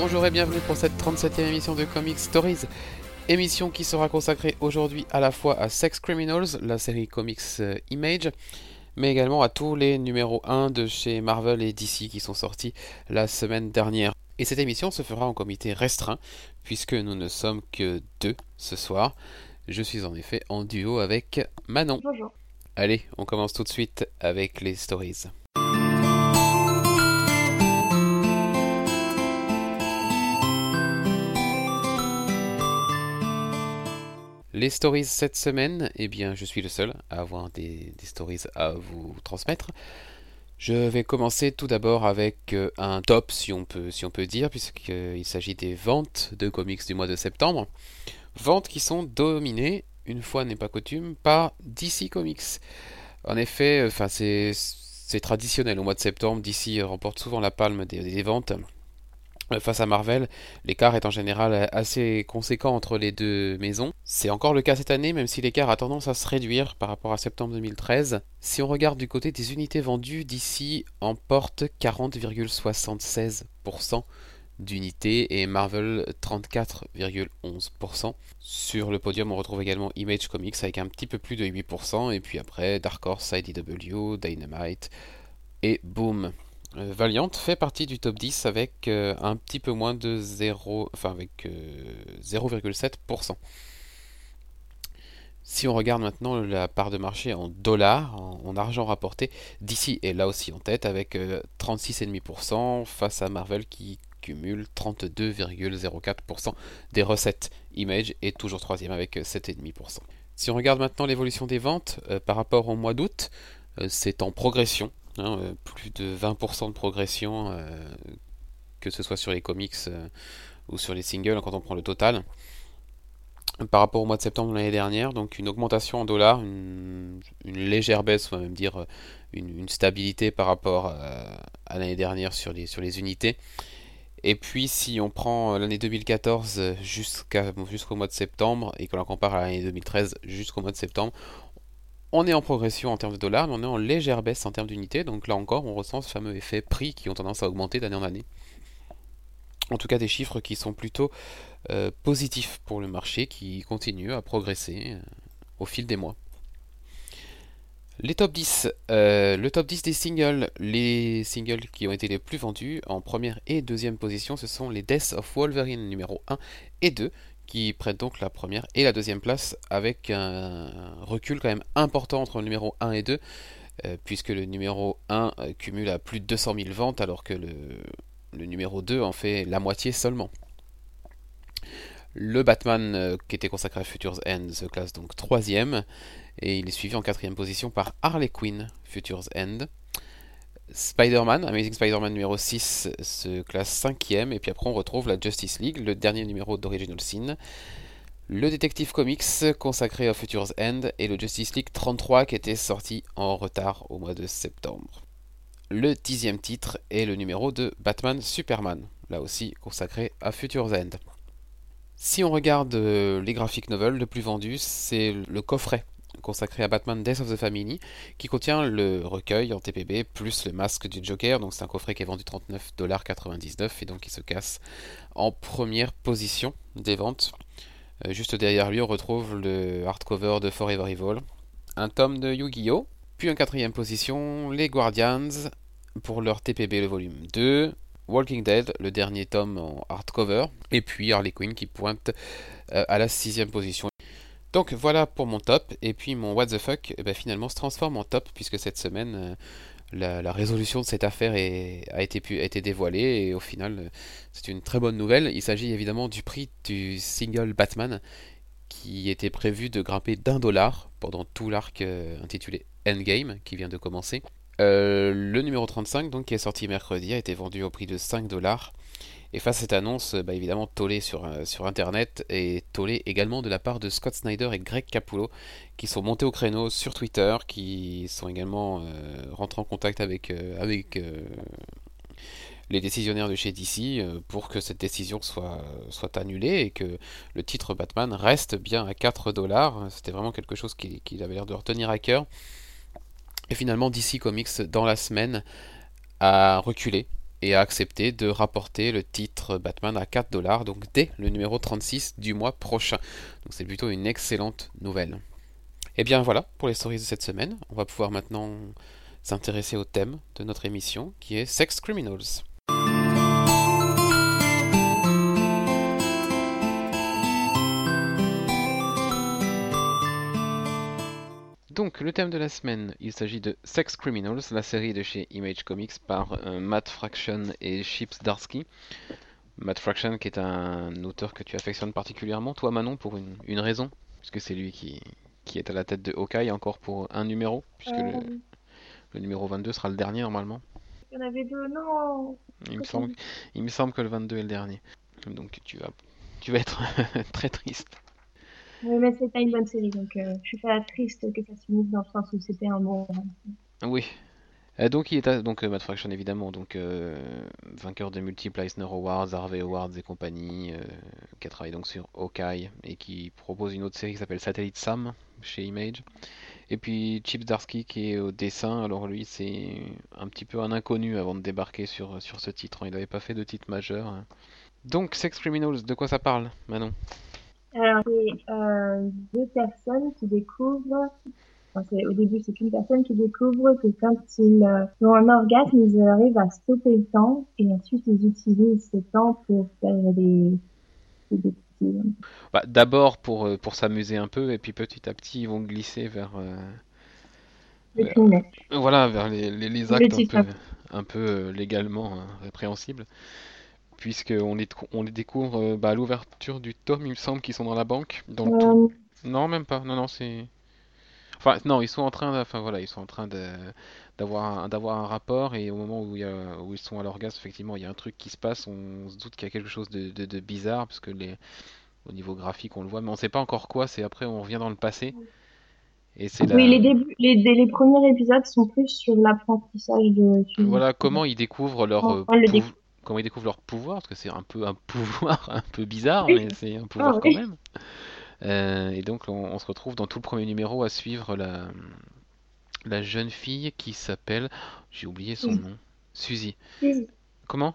Bonjour, et bienvenue pour cette 37e émission de Comic Stories. Émission qui sera consacrée aujourd'hui à la fois à Sex Criminals, la série comics euh, Image, mais également à tous les numéros 1 de chez Marvel et DC qui sont sortis la semaine dernière. Et cette émission se fera en comité restreint, puisque nous ne sommes que deux ce soir. Je suis en effet en duo avec Manon. Bonjour. Allez, on commence tout de suite avec les stories. Les stories cette semaine, eh bien, je suis le seul à avoir des, stories à vous transmettre. Je vais commencer tout d'abord avec euh, un top, si on peut, dire, puisqu'il s'agit des ventes de comics du mois de septembre. Ventes qui sont dominées, une fois n'est pas coutume, par DC Comics. En effet, c'est traditionnel. Au mois de septembre, DC remporte souvent la palme des ventes. Euh, Face à Marvel, l'écart est en général assez conséquent entre les deux maisons. C'est encore le cas cette année, même si l'écart a tendance à se réduire par rapport à septembre 2013. Si on regarde du côté des unités vendues, DC emporte 40,76% d'unités et Marvel 34,11%. Sur le podium, on retrouve également Image Comics avec un petit peu plus de 8%, et puis après Dark Horse, IDW, Dynamite et Boom. Euh, Valiant fait partie du top 10 avec euh, un petit peu moins de 0, enfin avec euh, 0,7%. Si on regarde maintenant la part de marché en dollars, en, en argent rapporté, DC est là aussi en tête avec euh, 36,5% face à Marvel qui cumule 32,04% des recettes. Image est toujours troisième avec euh, 7,5%. Si on regarde maintenant l'évolution des ventes euh, par rapport au mois d'août, euh, c'est en progression. Euh, plus de 20% de progression, euh, que ce soit sur les comics euh, ou sur les singles quand on prend le total. Par rapport au mois de septembre de l'année dernière, donc une augmentation en dollars, une, une légère baisse, on va même dire une, stabilité par rapport à, l'année dernière sur les, sur les unités. Et puis si on prend l'année 2014 euh, jusqu'à, jusqu'au mois de septembre et qu'on la compare à l'année 2013 jusqu'au mois de septembre, on est en progression en termes de dollars, mais on est en légère baisse en termes d'unités. Donc là encore, on ressent ce fameux effet prix qui ont tendance à augmenter d'année en année. En tout cas, des chiffres qui sont plutôt euh, positifs pour le marché, qui continue à progresser euh, au fil des mois. Les top 10, euh, le top 10 des singles, les singles qui ont été les plus vendus en première et deuxième position, ce sont les Death of Wolverine numéro 1 et 2, qui prennent donc la première et la deuxième place avec un recul quand même important entre le numéro 1 et 2, euh, puisque le numéro 1 euh, cumule à plus de 200 000 ventes alors que le, numéro 2 en fait la moitié seulement. Le Batman euh, qui était consacré à Futures End se classe donc troisième et il est suivi en quatrième position par Harley Quinn, Futures End. Spider-Man, Amazing Spider-Man numéro 6 se classe cinquième et puis après on retrouve la Justice League, le dernier numéro d'Original Sin. Le Detective Comics consacré à Futures End et le Justice League 33 qui était sorti en retard au mois de septembre. Le dixième titre est le numéro de Batman Superman, là aussi consacré à Futures End. Si on regarde euh, les graphic novels, le plus vendu, c'est le coffret consacré à Batman Death of the Family, qui contient le recueil en TPB plus le masque du Joker. Donc c'est un coffret qui est vendu 39,99$ et donc qui se casse en première position des ventes. Euh, juste derrière lui, on retrouve le hardcover de Forever Evil, un tome de Yu-Gi-Oh! Puis en quatrième position, les Guardians pour leur TPB le volume 2, Walking Dead, le dernier tome en hardcover, et puis Harley Quinn qui pointe euh, à la sixième position. Donc voilà pour mon top, et puis mon what the fuck eh ben, finalement se transforme en top puisque cette semaine euh, la, résolution de cette affaire a, été dévoilée et au final euh, c'est une très bonne nouvelle. Il s'agit évidemment du prix du single Batman qui était prévu de grimper d'un dollar pendant tout l'arc euh, intitulé Endgame qui vient de commencer. Le numéro 35, donc, qui est sorti mercredi, a été vendu au prix de 5 dollars. Et face à cette annonce, bah, évidemment, tollé sur, euh, sur Internet et tollé également de la part de Scott Snyder et Greg Capullo, qui sont montés au créneau sur Twitter, qui sont également euh, rentrés en contact avec, euh, avec les décisionnaires de chez DC pour que cette décision soit, annulée et que le titre Batman reste bien à 4 dollars. C'était vraiment quelque chose qu'il qui avait l'air de retenir à cœur. Et finalement, DC Comics, dans la semaine, a reculé et a accepté de rapporter le titre Batman à 4 dollars, donc dès le numéro 36 du mois prochain. Donc c'est plutôt une excellente nouvelle. Et bien voilà pour les stories de cette semaine. On va pouvoir maintenant s'intéresser au thème de notre émission qui est Sex Criminals. Donc, le thème de la semaine, il s'agit de Sex Criminals, la série de chez Image Comics par euh, Matt Fraction et Chips Darsky. Matt Fraction qui est un auteur que tu affectionnes particulièrement, toi Manon, pour une, raison, puisque c'est lui qui, qui, est à la tête de Hawkeye encore pour un numéro, puisque le, euh. le, numéro 22 sera le dernier normalement. Il y en avait deux, non il me, semble, il me semble que le 22 est le dernier. Donc tu vas, tu vas être très triste. Mais c'est pas une bonne série, donc euh, je suis pas triste que ça se finisse dans le sens où c'était un bon. Oui. Euh, donc il est à, donc euh, Fraction évidemment, donc vainqueur de multiples Eisner Awards, Harvey Awards et compagnie, qui a travaillé donc sur Hawkeye et qui propose une autre série qui s'appelle Satellite Sam chez Image. Et puis Chip Darsky qui est au dessin, alors lui c'est un petit peu un inconnu avant de débarquer sur, sur ce titre, hein. il n'avait pas fait de titre majeur. Donc Sex Criminals, de quoi ça parle Manon? Alors, c'est euh, deux personnes qui découvrent, enfin, au début, c'est qu'une personne qui découvre que quand ils euh, ont un orgasme, ils arrivent à stopper le temps et ensuite ils utilisent ce temps pour faire des, des bah, D'abord pour, euh, pour s'amuser un peu et puis petit à petit ils vont glisser vers... Euh, voilà, vers les, les, actes un peu, un peu légalement hein, répréhensibles puisqu'on les, on les découvre euh, bah, à l'ouverture du tome, il me semble qu'ils sont dans la banque. Dans. Non, même pas. Non, non, c'est. Enfin, non, ils sont en train, de... enfin voilà, ils sont en train d'avoir un, d'avoir un rapport et au moment où, il y a... où ils sont à l'orgasme, effectivement, il y a un truc qui se passe. On se doute qu'il y a quelque chose de, de, bizarre parce que les au niveau graphique, on le voit, mais on sait pas encore quoi. C'est après, on revient dans le passé. Et c'est Oui, les, débuts, les, les, premiers épisodes sont plus sur l'apprentissage de. Voilà, comment ils découvrent leur, euh, comment ils découvrent leur pouvoir, parce que c'est un peu un pouvoir un peu bizarre, mais c'est un pouvoir ah quand même. Euh, et donc on, se retrouve dans tout le premier numéro à suivre la, la jeune fille qui s'appelle, j'ai oublié son nom, Suzy. Comment?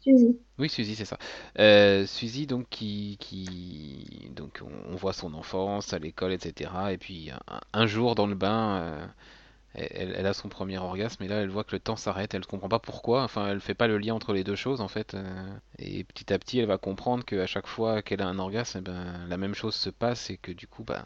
Suzy. Oui, Suzy, c'est ça. Euh, Suzy, donc, qui, qui, donc, on, voit son enfance à l'école, etc. Et puis, un, jour dans le bain, euh, elle, a son premier orgasme et là elle voit que le temps s'arrête, elle ne comprend pas pourquoi, enfin elle fait pas le lien entre les deux choses en fait. Euh. et petit à petit elle va comprendre qu'à chaque fois qu'elle a un orgasme, eh ben, la même chose se passe et que du coup ben,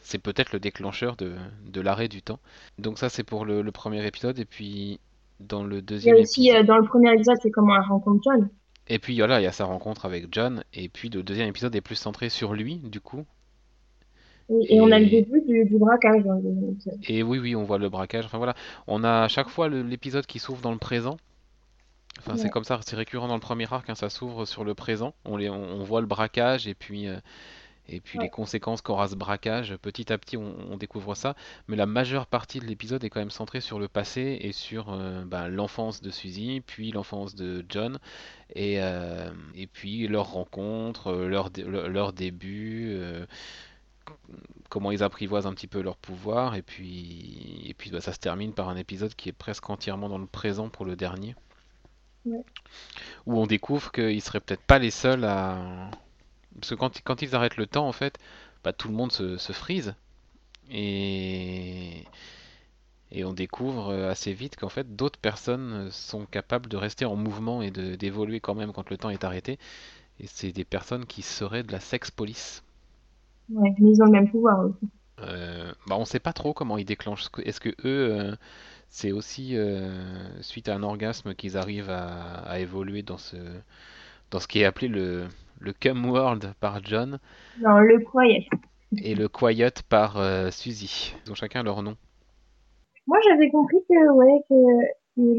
c'est peut-être le déclencheur de, l'arrêt du temps. Donc ça c'est pour le, premier épisode et puis dans le deuxième il y a aussi euh, dans le premier épisode c'est comment elle rencontre John. Et puis voilà, il y a sa rencontre avec John et puis le deuxième épisode est plus centré sur lui du coup et, on a le début du, braquage. Hein, et oui, oui, on voit le braquage. Enfin voilà, on a à chaque fois l'épisode qui s'ouvre dans le présent. Enfin, c'est comme ça, c'est récurrent dans le premier arc, hein, ça s'ouvre sur le présent. On, les, on, voit le braquage et puis, euh, et puis les conséquences qu'aura ce braquage. Petit à petit, on, découvre ça. Mais la majeure partie de l'épisode est quand même centrée sur le passé et sur euh, bah, l'enfance de Suzy, puis l'enfance de John, et, euh, et puis leur rencontre, leur, leur début comment ils apprivoisent un petit peu leur pouvoir et puis et puis bah, ça se termine par un épisode qui est presque entièrement dans le présent pour le dernier. Où on découvre qu'ils seraient peut-être pas les seuls à parce que quand, quand ils arrêtent le temps en fait bah, tout le monde se, se frise. Et et on découvre assez vite qu'en fait d'autres personnes sont capables de rester en mouvement et d'évoluer quand même quand le temps est arrêté. Et c'est des personnes qui seraient de la sex police Ouais, mais ils ont le même pouvoir aussi. Euh, bah on sait pas trop comment ils déclenchent. Est-ce que eux, euh, c'est aussi euh, suite à un orgasme qu'ils arrivent à, évoluer dans ce, dans ce qui est appelé le, le cum world par John Non, le quiet. Et le quiet par Suzy. Ils ont chacun leur nom. Moi, j'avais compris que, ouais, que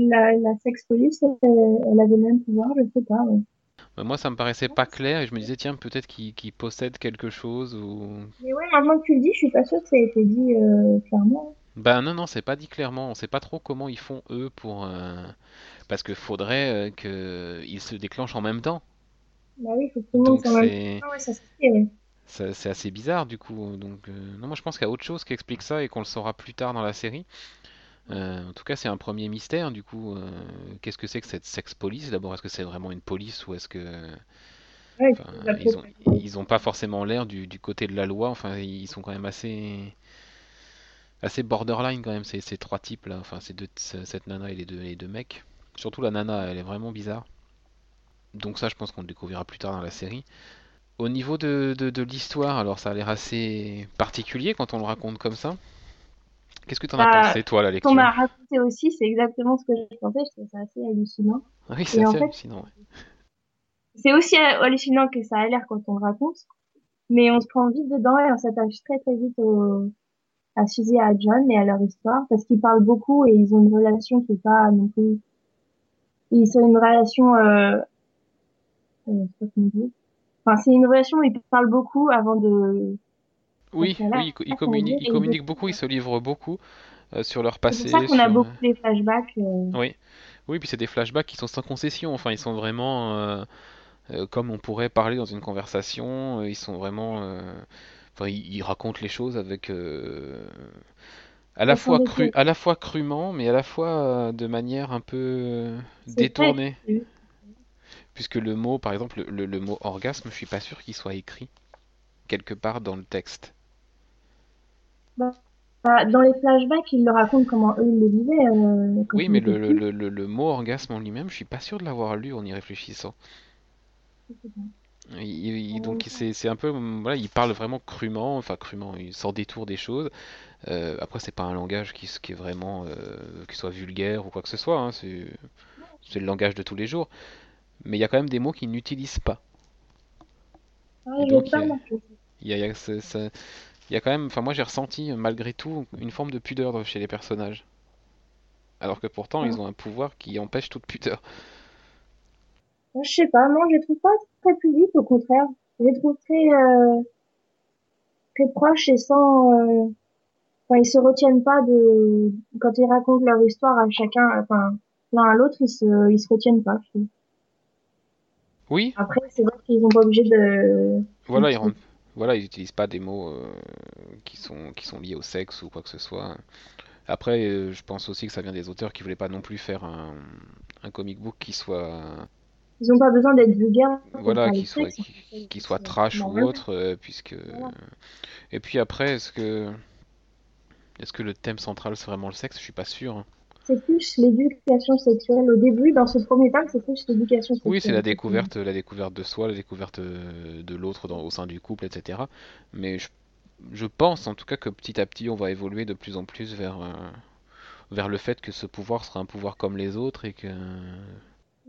la, la sex police, elle, avait le même pouvoir, je sais pas. Moi, ça me paraissait pas clair et je me disais, tiens, peut-être qu'il possède quelque chose ou. Mais ouais, maintenant que tu le dis, je suis pas sûr que ça ait été dit euh, clairement. Ben non, non, c'est pas dit clairement. On sait pas trop comment ils font eux pour. Euh, parce qu'il faudrait euh, qu'ils se déclenchent en même temps. Bah oui, faut que tout le monde soit même ah ça C'est assez bizarre du coup. Donc, non, moi je pense qu'il y a autre chose qui explique ça et qu'on le saura plus tard dans la série. Euh, en tout cas, c'est un premier mystère. Du coup, euh, qu'est-ce que c'est que cette sex police D'abord, est-ce que c'est vraiment une police ou est-ce que Ouais, enfin, ils ont ils ont pas forcément l'air du, du côté de la loi. Enfin, ils sont quand même assez assez borderline quand même ces, ces trois types là. Enfin, ces deux, cette nana et les deux les deux mecs. Surtout la nana, elle est vraiment bizarre. Donc ça, je pense qu'on le découvrira plus tard dans la série. Au niveau de, de, de l'histoire, alors ça a l'air assez particulier quand on le raconte comme ça. Qu'est-ce que t'en as Bah, pensé, toi, la lecture? qu'on m'a raconté aussi, c'est exactement ce que je pensais. Je trouvais ça assez hallucinant. Ah oui, c'est en assez fait, hallucinant. ouais. c'est aussi hallucinant que ça a l'air quand on le raconte. Mais on se prend vite dedans et on s'attache très très vite au, à Suzy et à John et à leur histoire parce qu'ils parlent beaucoup et ils ont une relation qui est pas non plus. Ils sont une relation. Euh, euh, je sais pas comment dire. Enfin, c'est une relation où ils parlent beaucoup avant de. Oui, ils, communiquent, ils beaucoup, ils se livrent beaucoup euh, sur leur C'est pour passé, ça qu'on a sur... beaucoup les flashbacks. euh, Oui, oui, puis c'est des flashbacks qui sont sans concession. Enfin, ils sont vraiment euh, euh, comme on pourrait parler dans une conversation. euh, Ils sont vraiment... euh, Enfin, ils, ils racontent les choses avec... euh, à la fois cru, à la fois crûment, mais à la fois euh, de manière un peu euh, détournée. Puisque le mot, par exemple, le, le mot orgasme, je suis pas sûr qu'il soit écrit quelque part dans le texte. Bah, bah, dans les flashbacks, ils le racontent comment eux ils le vivaient euh, Oui, mais le, le, petits. le, le- le mot orgasme en lui-même, je suis pas sûr de l'avoir lu en y réfléchissant. Il- il- donc c'est un peu, hum, voilà, il parle vraiment crûment, enfin crûment, il sans détour des choses. Euh, après, c'est pas un langage qui, qui est vraiment, euh, qui soit vulgaire ou quoi que ce soit, hein, c'est le langage de tous les jours. Mais il y a quand même des mots qu'il n'utilise pas. Ah, Et j'ai donc, il y a, il y a, y a ce- ce- il y a quand même, enfin moi j'ai ressenti malgré tout une forme de pudeur chez les personnages. Alors que pourtant ils Ah. ont un pouvoir qui empêche toute pudeur. Moi, Je sais pas, non, je les trouve pas très pudiques, au contraire. Je les trouve très, euh, très proches et sans, euh, enfin, ils se retiennent pas de, quand ils racontent leur histoire à chacun, enfin, l'un à l'autre, ils se, ils se retiennent pas, je. Oui, Après, c'est vrai qu'ils sont pas obligés de, voilà, ils rendent, voilà, ils utilisent pas des mots euh, qui sont, qui sont liés au sexe ou quoi que ce soit. Après, euh, je pense aussi que ça vient des auteurs qui voulaient pas non plus faire un, un comic book qui soit, ils ont pas besoin d'être vulgaires pour voilà, qui soit, qui, trash ou autre, euh, puisque. Voilà. Et puis après, est-ce que, est-ce que le thème central c'est vraiment le sexe? Je suis pas sûr. hein. C'est plus l'éducation sexuelle. Au début, dans ce premier tome, c'est plus l'éducation Oui, c'est la sexuelle. découverte, la découverte de soi, la découverte euh, de l'autre au sein du couple, etc. Mais je, je pense en tout cas que petit à petit, on va évoluer de plus en plus vers, euh, vers le fait que ce pouvoir sera un pouvoir comme les autres et que...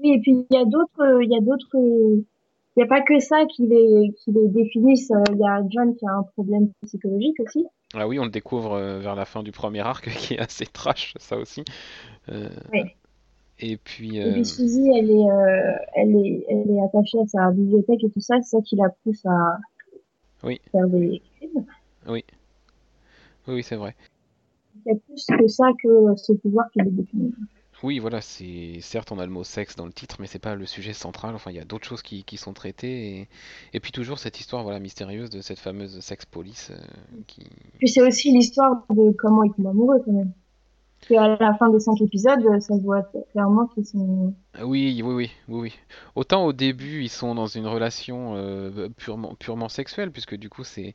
Oui, et puis il y a d'autres, euh, il y a d'autres, euh, il y a pas que ça qui les, qui les définissent. Il y a John qui a un problème psychologique aussi. Ah oui, on le découvre euh, vers la fin du premier arc, qui est assez trash, ça aussi. Euh, Oui. et puis... Et euh, puis Suzy, elle est, euh, elle est, elle est attachée à sa bibliothèque et tout ça. C'est ça qui la pousse à oui, faire des crimes. oui, oui, oui, c'est vrai. Il y a plus que ça que ce pouvoir qui les définit. Oui, voilà, c'est certes on a le mot sexe dans le titre, mais c'est pas le sujet central. Enfin, il y a d'autres choses qui, qui sont traitées. Et, et puis toujours cette histoire, voilà, mystérieuse de cette fameuse sex police euh, qui. Puis c'est aussi l'histoire de comment ils tombent amoureux quand même. Qu'à la fin des cinq épisodes, ça se voit clairement qu'ils sont. Ah Oui, oui, oui, oui, oui. Autant au début ils sont dans une relation euh, purement, purement sexuelle, puisque du coup c'est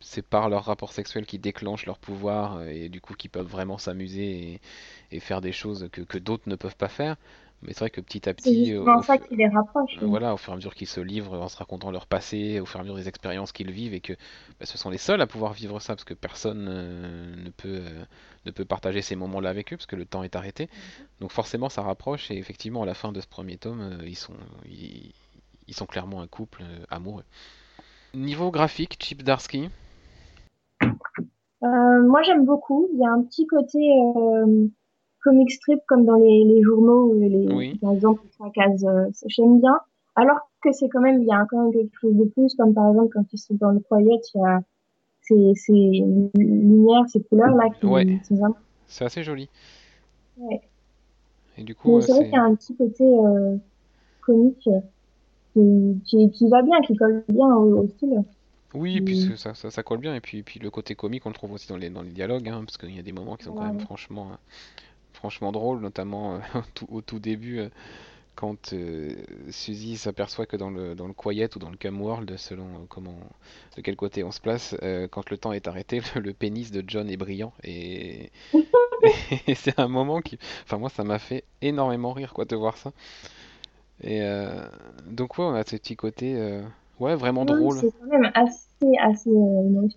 c'est par leur rapport sexuel qui déclenchent leur pouvoir euh, et du coup qui peuvent vraiment s'amuser et, et faire des choses que, que d'autres ne peuvent pas faire. Mais c'est vrai que petit à C'est petit, au, ça qui les rapproche. Voilà, au fur et à mesure qu'ils se livrent en se racontant leur passé, au fur et à mesure des expériences qu'ils vivent, et que bah, ce sont les seuls à pouvoir vivre ça, parce que personne euh, ne peut, euh, ne peut partager ces moments-là avec eux, parce que le temps est arrêté. Donc forcément, ça rapproche, et effectivement, à la fin de ce premier tome, euh, ils sont, ils, ils sont clairement un couple amoureux. Niveau graphique, Chip Darsky, moi, j'aime beaucoup. Il y a un petit côté comic strip comme dans les, les journaux, ou les, oui, par exemple, les cases. euh, j'aime bien. Alors que c'est quand même, il y a quand même quelque chose de plus, comme par exemple quand ils sont dans le foyer, il y a ces, ces lumières, ces couleurs-là ouais, qui sont vraiment... c'est assez joli. Ouais. Et du coup, c'est vrai qu'il y a un petit côté euh, comique qui, qui, qui va bien, qui colle bien au, au style. Oui, puis ça, ça, ça, colle bien. Et puis, puis le côté comique, on le trouve aussi dans les, dans les dialogues, hein, parce qu'il y a des moments qui sont quand même franchement, franchement drôles, notamment euh, au tout début, euh, quand euh, Suzy s'aperçoit que dans le, dans le Quiet ou dans le Camworld, selon comment, de quel côté on se place, quand le temps est arrêté, le, pénis de John est brillant. Et, et c'est un moment qui. Enfin, moi, ça m'a fait énormément rire, quoi, de voir ça. Et donc, ouais, on a ce petit côté. Ouais, vraiment drôle. C'est quand même assez, assez euh,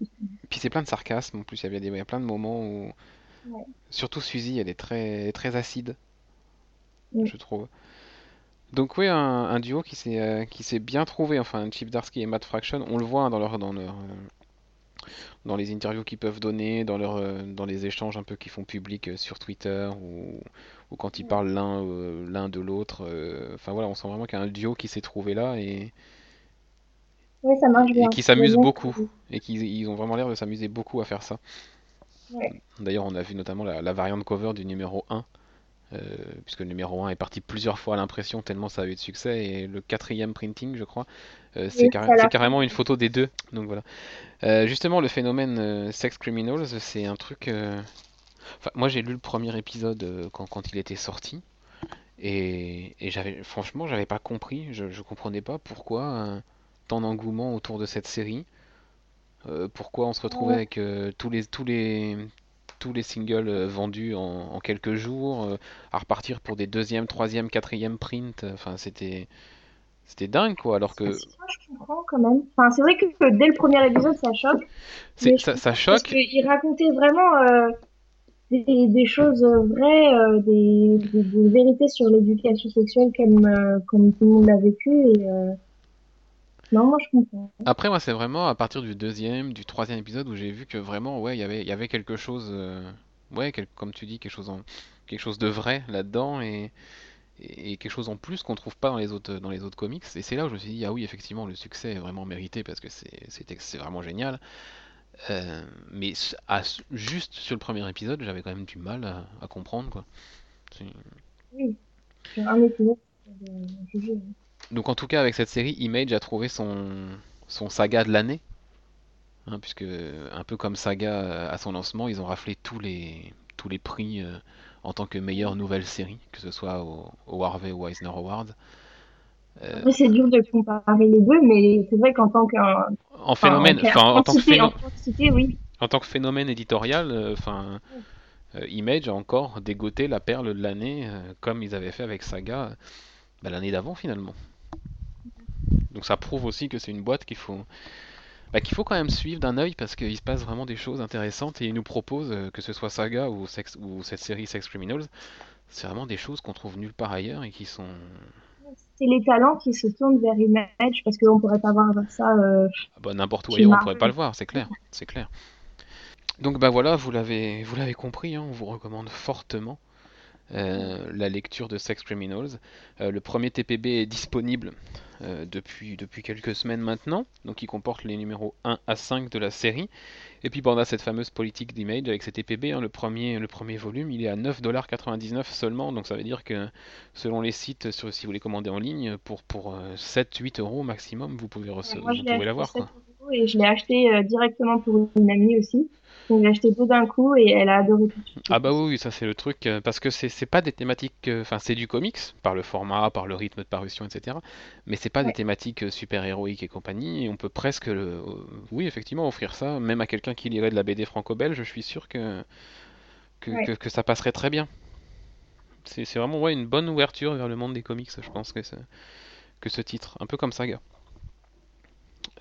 Puis c'est plein de sarcasme en plus, il y avait des, il y a plein de moments où. Surtout Suzy, elle est très, très acide, je trouve. Donc oui, un, duo qui s'est euh, qui s'est bien trouvé, enfin Chip Darsky et Matt Fraction, on le voit hein, dans leur dans leur euh, dans les interviews qu'ils peuvent donner, dans leur dans les échanges un peu qu'ils font public sur Twitter ou, ou quand ils parlent l'un l'un de l'autre. Enfin voilà, on sent vraiment qu'il y a un duo qui s'est trouvé là et oui, ça marche bien. Et qui s'amusent beaucoup. Et qui ils ont vraiment l'air de s'amuser beaucoup à faire ça. D'ailleurs, on a vu notamment la, variante cover du numéro 1. Euh, puisque le numéro 1 est parti plusieurs fois à l'impression tellement ça a eu de succès. Et le quatrième printing je crois euh, c'est carrément une photo des deux. Donc voilà. Euh, justement le phénomène sex criminals c'est un truc moi j'ai lu le premier épisode quand, quand, il était sorti. Et, et j'avais franchement j'avais pas compris. Je, je comprenais pas pourquoi tant d'engouement autour de cette série. Euh, pourquoi on se retrouvait avec euh, tous les tous les tous les singles euh, vendus en, quelques jours, à repartir pour des deuxième, troisième, quatrième print. Enfin, c'était c'était dingue quoi. Alors que je comprends quand même. Enfin, c'est vrai que, dès le premier épisode, ça choque. Ça, ça, choque. Parce qu'il racontait vraiment des, des, choses vraies, des, des, vérités sur l'éducation sexuelle comme, comme tout le monde l'a vécu et non, moi je comprends. Après, moi, c'est vraiment à partir du deuxième, du troisième épisode où j'ai vu que vraiment, ouais, il y avait, il y avait quelque chose, euh, ouais, comme tu dis, quelque chose en, quelque chose de vrai là-dedans et, et, quelque chose en plus qu'on trouve pas dans les autres, dans les autres comics. Et c'est là où je me suis dit, ah oui, effectivement, le succès est vraiment mérité parce que c'est, vraiment génial. Euh, mais juste sur le premier épisode, j'avais quand même du mal à, comprendre, quoi. Oui, un épisode, donc en tout cas avec cette série, Image a trouvé son, son saga de l'année. Hein, puisque un peu comme Saga euh, à son lancement, ils ont raflé tous les, tous les prix euh, en tant que meilleure nouvelle série, que ce soit au, Harvey ou Eisner Awards. Euh... c'est dur de comparer les deux, mais c'est vrai qu'en tant qu'un en phénomène, enfin, en, tant que oui. En tant que phénomène éditorial, euh, enfin, Image a encore dégoté la perle de l'année, comme ils avaient fait avec Saga bah, l'année d'avant finalement. Donc ça prouve aussi que c'est une boîte qu'il faut, bah, qu'il faut quand même suivre d'un œil parce qu'il se passe vraiment des choses intéressantes et ils nous proposent, euh, que ce soit Saga ou, Sex, ou cette série Sex Criminals, c'est vraiment des choses qu'on trouve nulle part ailleurs et qui sont. C'est les talents qui se tournent vers Image parce qu'on pourrait pas voir ça. Euh, ah bah, N'importe où ailleurs, on pourrait pas le voir, c'est clair, c'est clair. Donc bah voilà, vous l'avez, vous l'avez compris, hein, on vous recommande fortement euh, la lecture de Sex Criminals. le premier TPB est disponible euh, depuis, depuis quelques semaines maintenant, donc il comporte les numéros 1 à 5 de la série. Et puis bon, on a cette fameuse politique d'image avec cet EPB, hein, le, premier, le premier volume, il est à 9,99$ seulement, donc ça veut dire que selon les sites, sur, si vous les commandez en ligne, pour, pour 7-8 euh, euros maximum, vous pouvez, pouvez l'avoir. Et je l'ai acheté euh, directement pour une amie aussi. Donc j'ai acheté tout d'un coup et elle a adoré tout. Ah bah oui, ça c'est le truc, euh, parce que c'est pas des thématiques, euh, enfin c'est du comics, par le format, par le rythme de parution, etc. Mais c'est pas des thématiques euh, super héroïques et compagnie, et on peut presque, le, oui effectivement, offrir ça, même à quelqu'un qui lirait de la BD franco-belge, je suis sûr que, que, que, ça passerait très bien. C'est vraiment ouais, une bonne ouverture vers le monde des comics, je pense que, que ce titre, un peu comme Saga.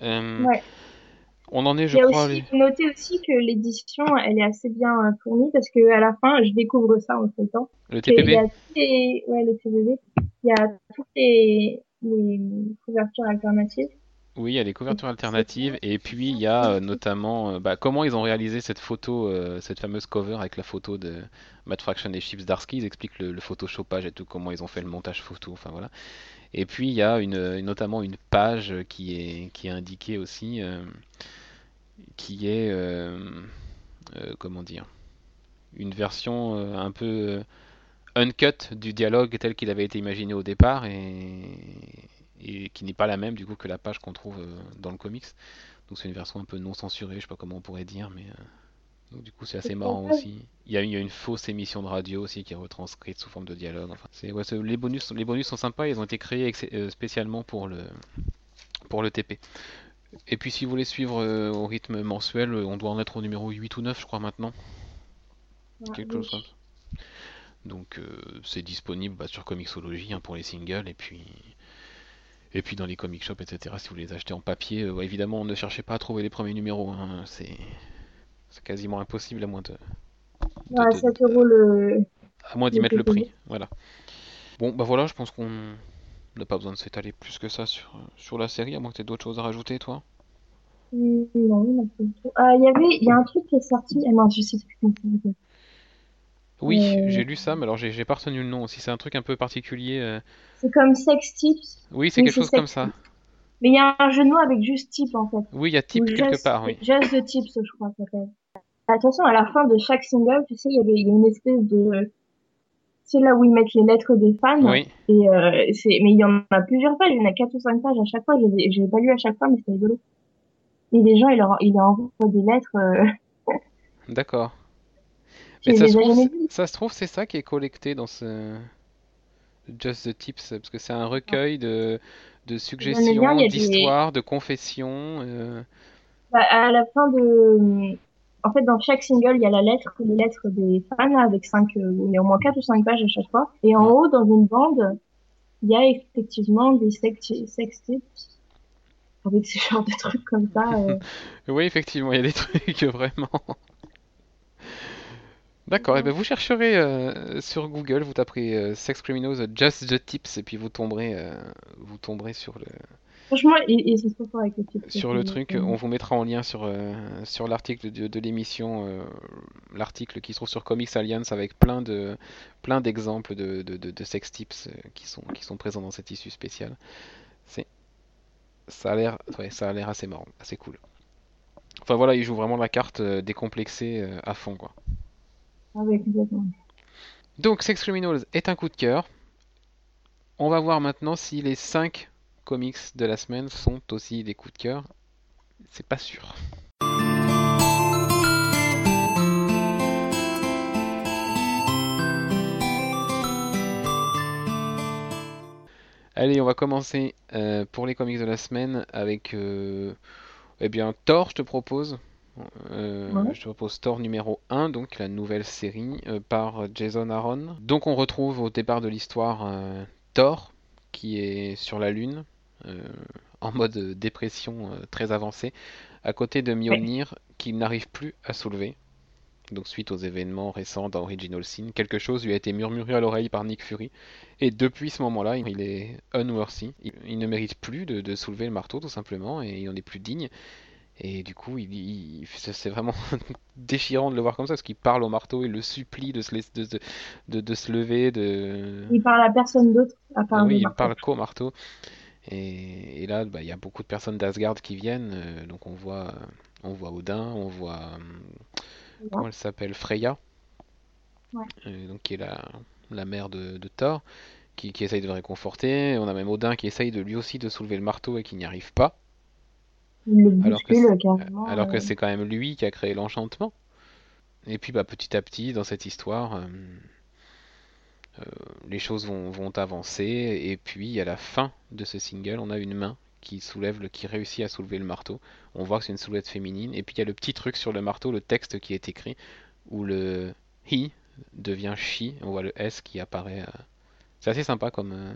ouais. On en est, je crois. Aussi, Noter aussi que l'édition, elle est assez bien euh, fournie parce que à la fin, je découvre ça en temps. Le TPB. Il y a les... ouais, le TPB. Il y a toutes les, les couvertures alternatives. Oui, il y a les couvertures alternatives et puis il y a euh, notamment euh, bah, comment ils ont réalisé cette photo, cette fameuse cover avec la photo de Matt Fraction et Chips Darsky. Ils expliquent le, le, photoshopage et tout, comment ils ont fait le montage photo. Enfin voilà. Et puis il y a une, notamment une page qui est, qui est indiquée aussi qui est euh, euh, comment dire une version euh, un peu uncut du dialogue tel qu'il avait été imaginé au départ et, qui n'est pas la même du coup que la page qu'on trouve dans le comics. Donc c'est une version un peu non censurée, je sais pas comment on pourrait dire, mais donc du coup c'est assez marrant aussi. Il y, a, il y, a, une fausse émission de radio aussi qui est retranscrite sous forme de dialogue. Enfin, c'est, ouais, les, bonus, les bonus sont sympas, ils ont été créés spécialement pour le, pour le TP. Et puis si vous voulez suivre euh, au rythme mensuel, on doit en être au numéro 8 ou 9 je crois maintenant. Quelque chose comme ça. Donc euh, c'est disponible bah, sur Comixology hein, pour les singles et puis et puis dans les comic shops etc. Si vous les achetez en papier, euh, évidemment ne cherchez pas à trouver les premiers numéros. Hein. c'est quasiment impossible à moins de. ouais, 7 euros le. À moins d'y mettre le prix. Voilà. Bon bah voilà, je pense qu'on n'a pas besoin de s'étaler plus que ça sur, sur la série, à moins que tu aies d'autres choses à rajouter, toi Non, non, ah, Il y avait, il y a un truc qui est sorti. Ah non, je sais plus Oui, j'ai lu ça, mais alors j'ai pas retenu le nom aussi. C'est un truc un peu particulier. Euh. C'est comme Sex Tips. Oui, c'est quelque chose comme ça. Mais il y a un jeu de mots avec juste type en fait. Oui, il y a type quelque part, oui. Just the tips, je crois, ça s'appelle. Attention, à la fin de chaque single, tu sais, il y avait une espèce de c'est là où ils mettent les lettres des fans. Oui. Et euh, c'est, mais il y en a plusieurs pages, il y en a quatre ou cinq pages à chaque fois. Je l'ai pas lu à chaque fois, mais c'était rigolo. Et les gens, ils leur, ils leur envoient des lettres. Euh... D'accord. Mais ça se, trouve, ça se trouve, c'est ça qui est collecté dans ce Just the Tips, parce que c'est un recueil de, de suggestions, d'histoires, de confessions. Euh... Bah, à la fin de en fait, dans chaque single, il y a la lettre, les lettres des fans avec cinq, euh, il y a au moins quatre ou cinq pages à chaque fois. Et en haut, dans une bande, il y a effectivement des sex, tips avec ce genre de trucs comme ça. Euh. oui, effectivement, il y a des trucs vraiment. D'accord, et eh ben vous chercherez euh, sur Google, vous taperez Sex Criminals Just the Tips et puis vous tomberez, vous tomberez sur le, Franchement, ils, sont fort avec le Sur le truc, on vous mettra en lien sur, euh, sur l'article de, de l'émission, euh, l'article qui se trouve sur Comics Alliance avec plein de plein d'exemples de, de, de, sex tips euh, qui sont qui sont présents dans cette issue spéciale. C'est ça a l'air ouais, ça a l'air assez marrant, assez cool. Enfin voilà, il joue vraiment la carte décomplexée à fond quoi. Ah. Donc Sex Criminals est un coup de cœur. On va voir maintenant si les 5 comics de la semaine sont aussi des coups de cœur C'est pas sûr. Allez, on va commencer euh, pour les comics de la semaine avec euh, eh bien Thor, je te propose. Euh, je te propose Thor numéro 1, donc la nouvelle série par Jason Aaron. Donc on retrouve au départ de l'histoire Thor qui est sur la Lune euh, en mode dépression euh, très avancée, à côté de Mjolnir qui n'arrive plus à soulever. Donc suite aux événements récents dans Original Sin, quelque chose lui a été murmuré à l'oreille par Nick Fury. Et depuis ce moment-là, il est unworthy. Il, ne mérite plus de, soulever le marteau tout simplement et il n'en est plus digne. Et du coup, il, c'est vraiment déchirant de le voir comme ça, parce qu'il parle au marteau, il le supplie de se, de, de, se lever. De... Il parle à personne d'autre à part Oui, il parle qu'au marteau. Et, là, bah, il y a beaucoup de personnes d'Asgard qui viennent. Euh, donc on voit, on voit Odin, on voit euh, comment elle s'appelle, Freya, euh, donc qui est la, la mère de, Thor, qui, qui, essaye de le réconforter. On a même Odin qui essaye de lui aussi de soulever le marteau et qui n'y arrive pas. Alors que, alors que c'est quand même lui qui a créé l'enchantement. Et puis bah, petit à petit, dans cette histoire, euh, les choses vont, vont, avancer et puis à la fin de ce single, on a une main qui soulève le, qui réussit à soulever le marteau. On voit que c'est une silhouette féminine et puis il y a le petit truc sur le marteau, le texte qui est écrit où le he devient she. On voit le s qui apparaît. Euh. C'est assez sympa comme.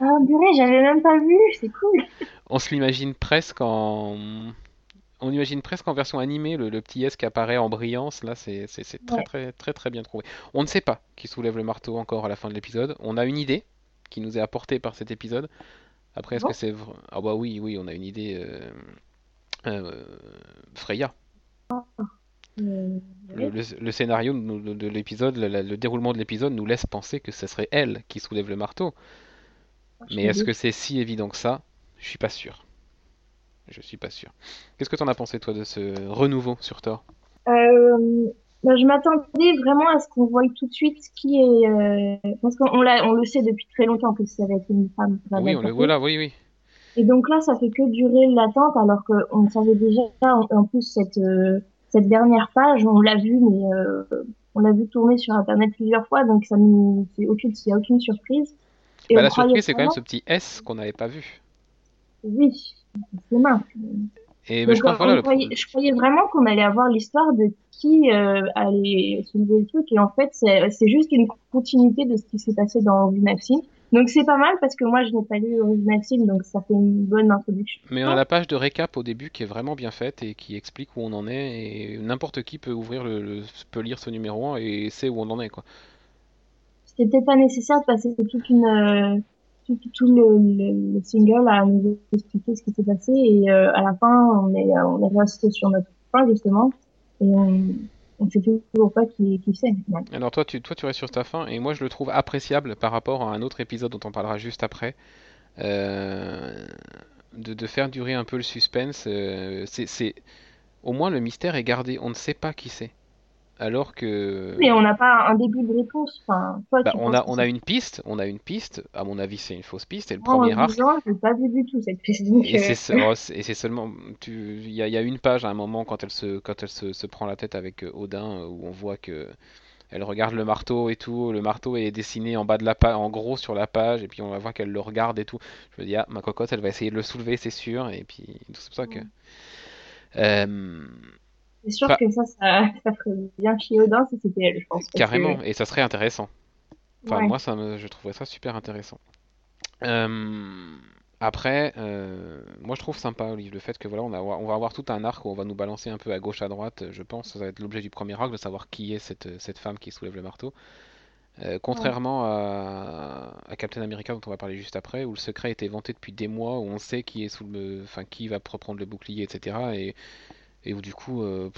Ah purée, j'avais même pas vu, c'est cool. On se l'imagine presque en on imagine presque en version animée le, petit S qui apparaît en brillance. Là, c'est très, très, très, très bien trouvé. On ne sait pas qui soulève le marteau encore à la fin de l'épisode. On a une idée qui nous est apportée par cet épisode. Après, est-ce que c'est vrai Ah bah oui, oui, on a une idée. Euh... Euh... Freya. Le, scénario de l'épisode, le, déroulement de l'épisode nous laisse penser que ce serait elle qui soulève le marteau. Mais est-ce que c'est si évident que ça? Je suis pas sûr. Je suis pas sûr. Qu'est-ce que tu en as pensé, toi, de ce renouveau sur Thor? Euh, bah, Je m'attendais vraiment à ce qu'on voie tout de suite qui est. Euh... Parce qu'on on le sait depuis très longtemps que ça va être une femme. Oui, on le, voilà, oui, oui. Et donc là, ça fait que durer l'attente, alors qu'on savait déjà, en, en plus, cette, euh, cette dernière page, on l'a vu, mais on l'a vu tourner sur Internet plusieurs fois, donc ça nous fait aucune, il y a aucune surprise. Et Bah, la surprise, c'est quand même ce petit S qu'on n'avait pas vu. oui, c'est mince. Et je Donc voilà le je croyais vraiment qu'on allait avoir l'histoire de qui euh, allait soulever le truc, et en fait, c'est c'est juste une continuité de ce qui s'est passé dans Original Sin. Donc c'est pas mal parce que moi je n'ai pas lu Original Sin, donc ça fait une bonne introduction. Mais on a la page de récap au début qui est vraiment bien faite et qui explique où on en est et n'importe qui peut ouvrir le, le- peut lire ce numéro 1 et sait où on en est quoi. C'était peut-être pas nécessaire de passer toute une euh, tout, le, le, le single à nous expliquer ce qui s'est passé et euh, à la fin on est euh, on est resté sur notre fin justement et on on sait toujours pas qui qui c'est. finalement. Alors toi tu toi tu restes sur ta fin et moi je le trouve appréciable par rapport à un autre épisode dont on parlera juste après. De, faire durer un peu le suspense. c'est, c'est au moins le mystère est gardé, on ne sait pas qui c'est. Alors que Mais on n'a pas un début de réponse. Enfin, toi bah, on a on une piste, on a une piste. À mon avis c'est une fausse piste et le premier arc j'ai pas vu du tout cette piste donc Et euh, c'est oh, et c'est seulement tu il y a, il y a une page à un moment quand elle se quand elle se, se prend la tête avec euh, Odin euh, où on voit que elle regarde le marteau et tout, le marteau est dessiné en bas de la page en gros sur la page et puis on va voir qu'elle le regarde et tout. Je me dis ah ma cocotte elle va essayer de le soulever c'est sûr et puis c'est pour ça que euh, c'est sûr que ça ça ça ferait bien chier Odin si c'était elle je pense que carrément et ça serait intéressant. Enfin ouais moi ça me je trouverais ça super intéressant. Euh, après, euh, moi je trouve sympa Olive, le fait que voilà, on, a- on va avoir tout un arc où on va nous balancer un peu à gauche à droite. Je pense ça va être l'objet du premier arc de savoir qui est cette, cette femme qui soulève le marteau. Euh, ouais contrairement à, à Captain America dont on va parler juste après, où le secret a été vanté depuis des mois, où on sait qui est sous le, enfin qui va reprendre le bouclier, etc. Et, et où du coup, euh,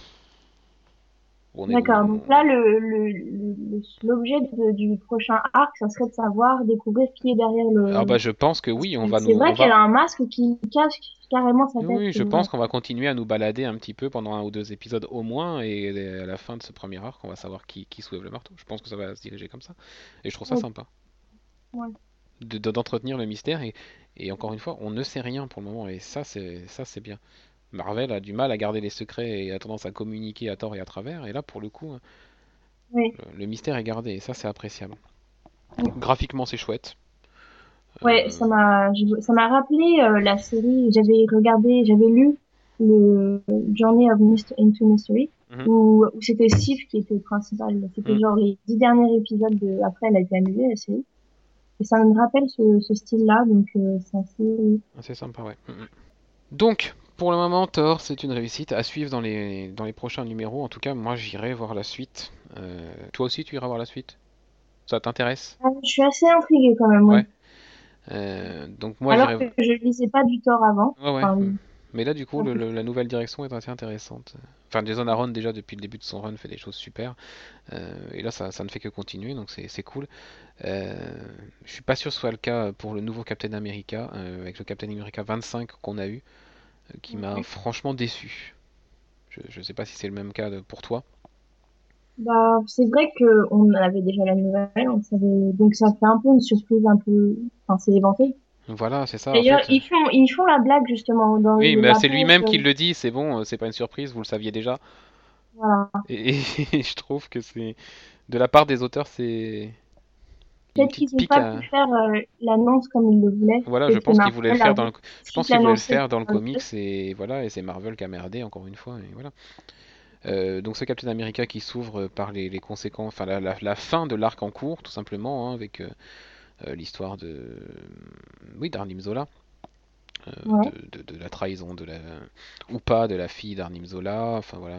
D'accord, on- donc là, le, le, le- le- l'objet du prochain arc, ça serait de savoir, découvrir qui est derrière ah bah le... je pense que oui, on va c'est nous, on vrai qu'elle va, a un masque qui cache carrément sa tête. oui, je c'est pense qu'on va continuer à nous balader un petit peu pendant un ou deux épisodes au moins, et à la fin de ce premier arc, on va savoir qui, qui soulève le marteau. Je pense que ça va se diriger comme ça, et je trouve ça sympa ouais. de, de- d'entretenir le mystère. Et, et encore une fois, on ne sait rien pour le moment, et ça, c'est ça, c'est bien. Marvel a du mal à garder les secrets et a tendance à communiquer à tort et à travers, et là, pour le coup, Oui. le, le mystère est gardé, et ça, c'est appréciable. Graphiquement, c'est chouette. Ouais, Euh, ça m'a, ça m'a rappelé euh, la série, j'avais regardé, j'avais lu le Journey of Myst- into Mystery, mhm, où, où c'était Sif qui était le principal. C'était mhm. genre les dix derniers épisodes de, après elle a été annulée, la série. Et ça me rappelle ce, ce style-là, donc euh, c'est assez... C'est sympa, ouais. Mhm. Donc, pour le moment, Thor, c'est une réussite à suivre dans les, dans les prochains numéros. En tout cas, moi, j'irai voir la suite. Euh, toi aussi, tu iras voir la suite? Ça t'intéresse? Ah, Je suis assez intriguée quand même, Ouais. Euh, donc, moi, Alors que je lisais pas du Thor avant. Ouais, ouais. Enfin. Mais là, du coup, le- le- la nouvelle direction est assez intéressante. Enfin, Jason Aaron, déjà, depuis le début de son run, fait des choses super. Euh, et là, ça, ça ne fait que continuer, donc c'est c'est cool. Euh, je suis pas sûr que ce soit le cas pour le nouveau Captain America, euh, avec le Captain America 25 qu'on a eu, euh, qui m'a franchement déçu. Je, je sais pas si c'est le même cas de- pour toi. Bah, c'est vrai que on avait déjà la nouvelle, on savait, donc ça fait un peu une surprise un peu, enfin, c'est éventé. Voilà, c'est ça, en D'ailleurs, fait. ils font, ils font la blague justement dans Oui, mais c'est lui-même qui euh, le dit, c'est bon, euh, c'est pas une surprise, vous le saviez déjà. voilà. Et, et je trouve que c'est, de la part des auteurs, c'est Peut-être qu'ils n'ont pas à... pu faire euh, l'annonce comme ils le voulaient, Voilà, je pense qu'ils voulaient le faire dans le, je pense qu'ils voulaient le faire dans le comics et voilà, et c'est Marvel qui a merdé encore une fois et voilà. Euh, donc ce Captain America qui s'ouvre par les, les conséquences, enfin la, la- la fin de l'arc en cours, tout simplement, hein, avec euh, l'histoire de, oui, d'Arnim Zola, Ouais. de, de- de la trahison de la, ou pas, de la fille d'Arnim Zola, enfin voilà.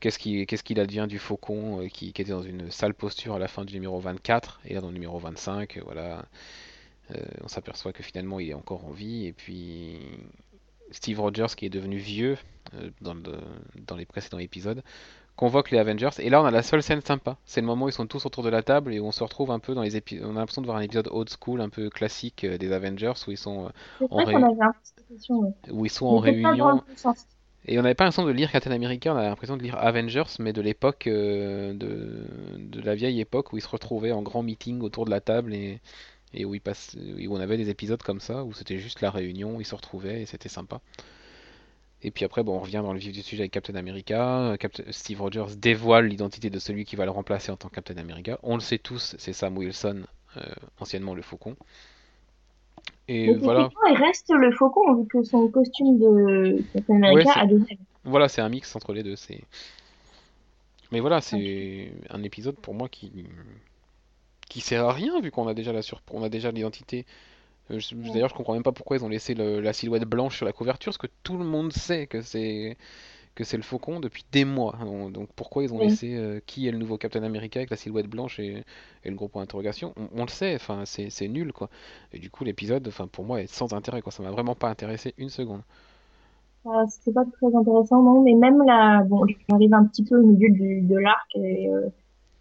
Qu'est-ce qui, qu'est-ce qu'il advient du faucon euh, qui, qui était dans une sale posture à la fin du numéro 24 et là dans le numéro 25, euh, voilà, euh, on s'aperçoit que finalement il est encore en vie et puis Steve Rogers qui est devenu vieux euh, dans, le- dans les précédents épisodes convoque les Avengers et là on a la seule scène sympa. C'est le moment où ils sont tous autour de la table et où on se retrouve un peu dans les épisodes. On a l'impression de voir un épisode old school un peu classique des Avengers où ils sont euh, en ouais. où ils sont réunion. Et on n'avait pas l'impression de lire Captain America, on avait l'impression de lire Avengers, mais de l'époque, euh, de, la vieille époque où ils se retrouvaient en grand meeting autour de la table et, où, où on avait des épisodes comme ça, où c'était juste la réunion, ils se retrouvaient et c'était sympa. Et puis après, bon, on revient dans le vif du sujet avec Captain America. Steve Rogers dévoile l'identité de celui qui va le remplacer en tant que Captain America. On le sait tous, c'est Sam Wilson, euh, anciennement le Faucon. Et voilà. Il reste le Faucon, vu que son costume de Captain America a Voilà, c'est un mix entre les deux. C'est. Mais voilà, c'est un épisode pour moi qui qui sert à rien vu qu'on a déjà la sur... on a déjà l'identité euh, d'ailleurs, je comprends même pas pourquoi ils ont laissé la silhouette blanche sur la couverture, parce que tout le monde sait que c'est que c'est le faucon depuis des mois. Donc pourquoi ils ont laissé euh, qui est le nouveau Captain America avec la silhouette blanche et, le gros point d'interrogation on, le sait, enfin c'est nul quoi. Et du coup l'épisode, enfin pour moi est sans intérêt quoi. Ça m'a vraiment pas intéressé une seconde. Euh, C'était pas très intéressant non, mais même là, bon, j'arrive un petit peu au milieu de l'arc et euh,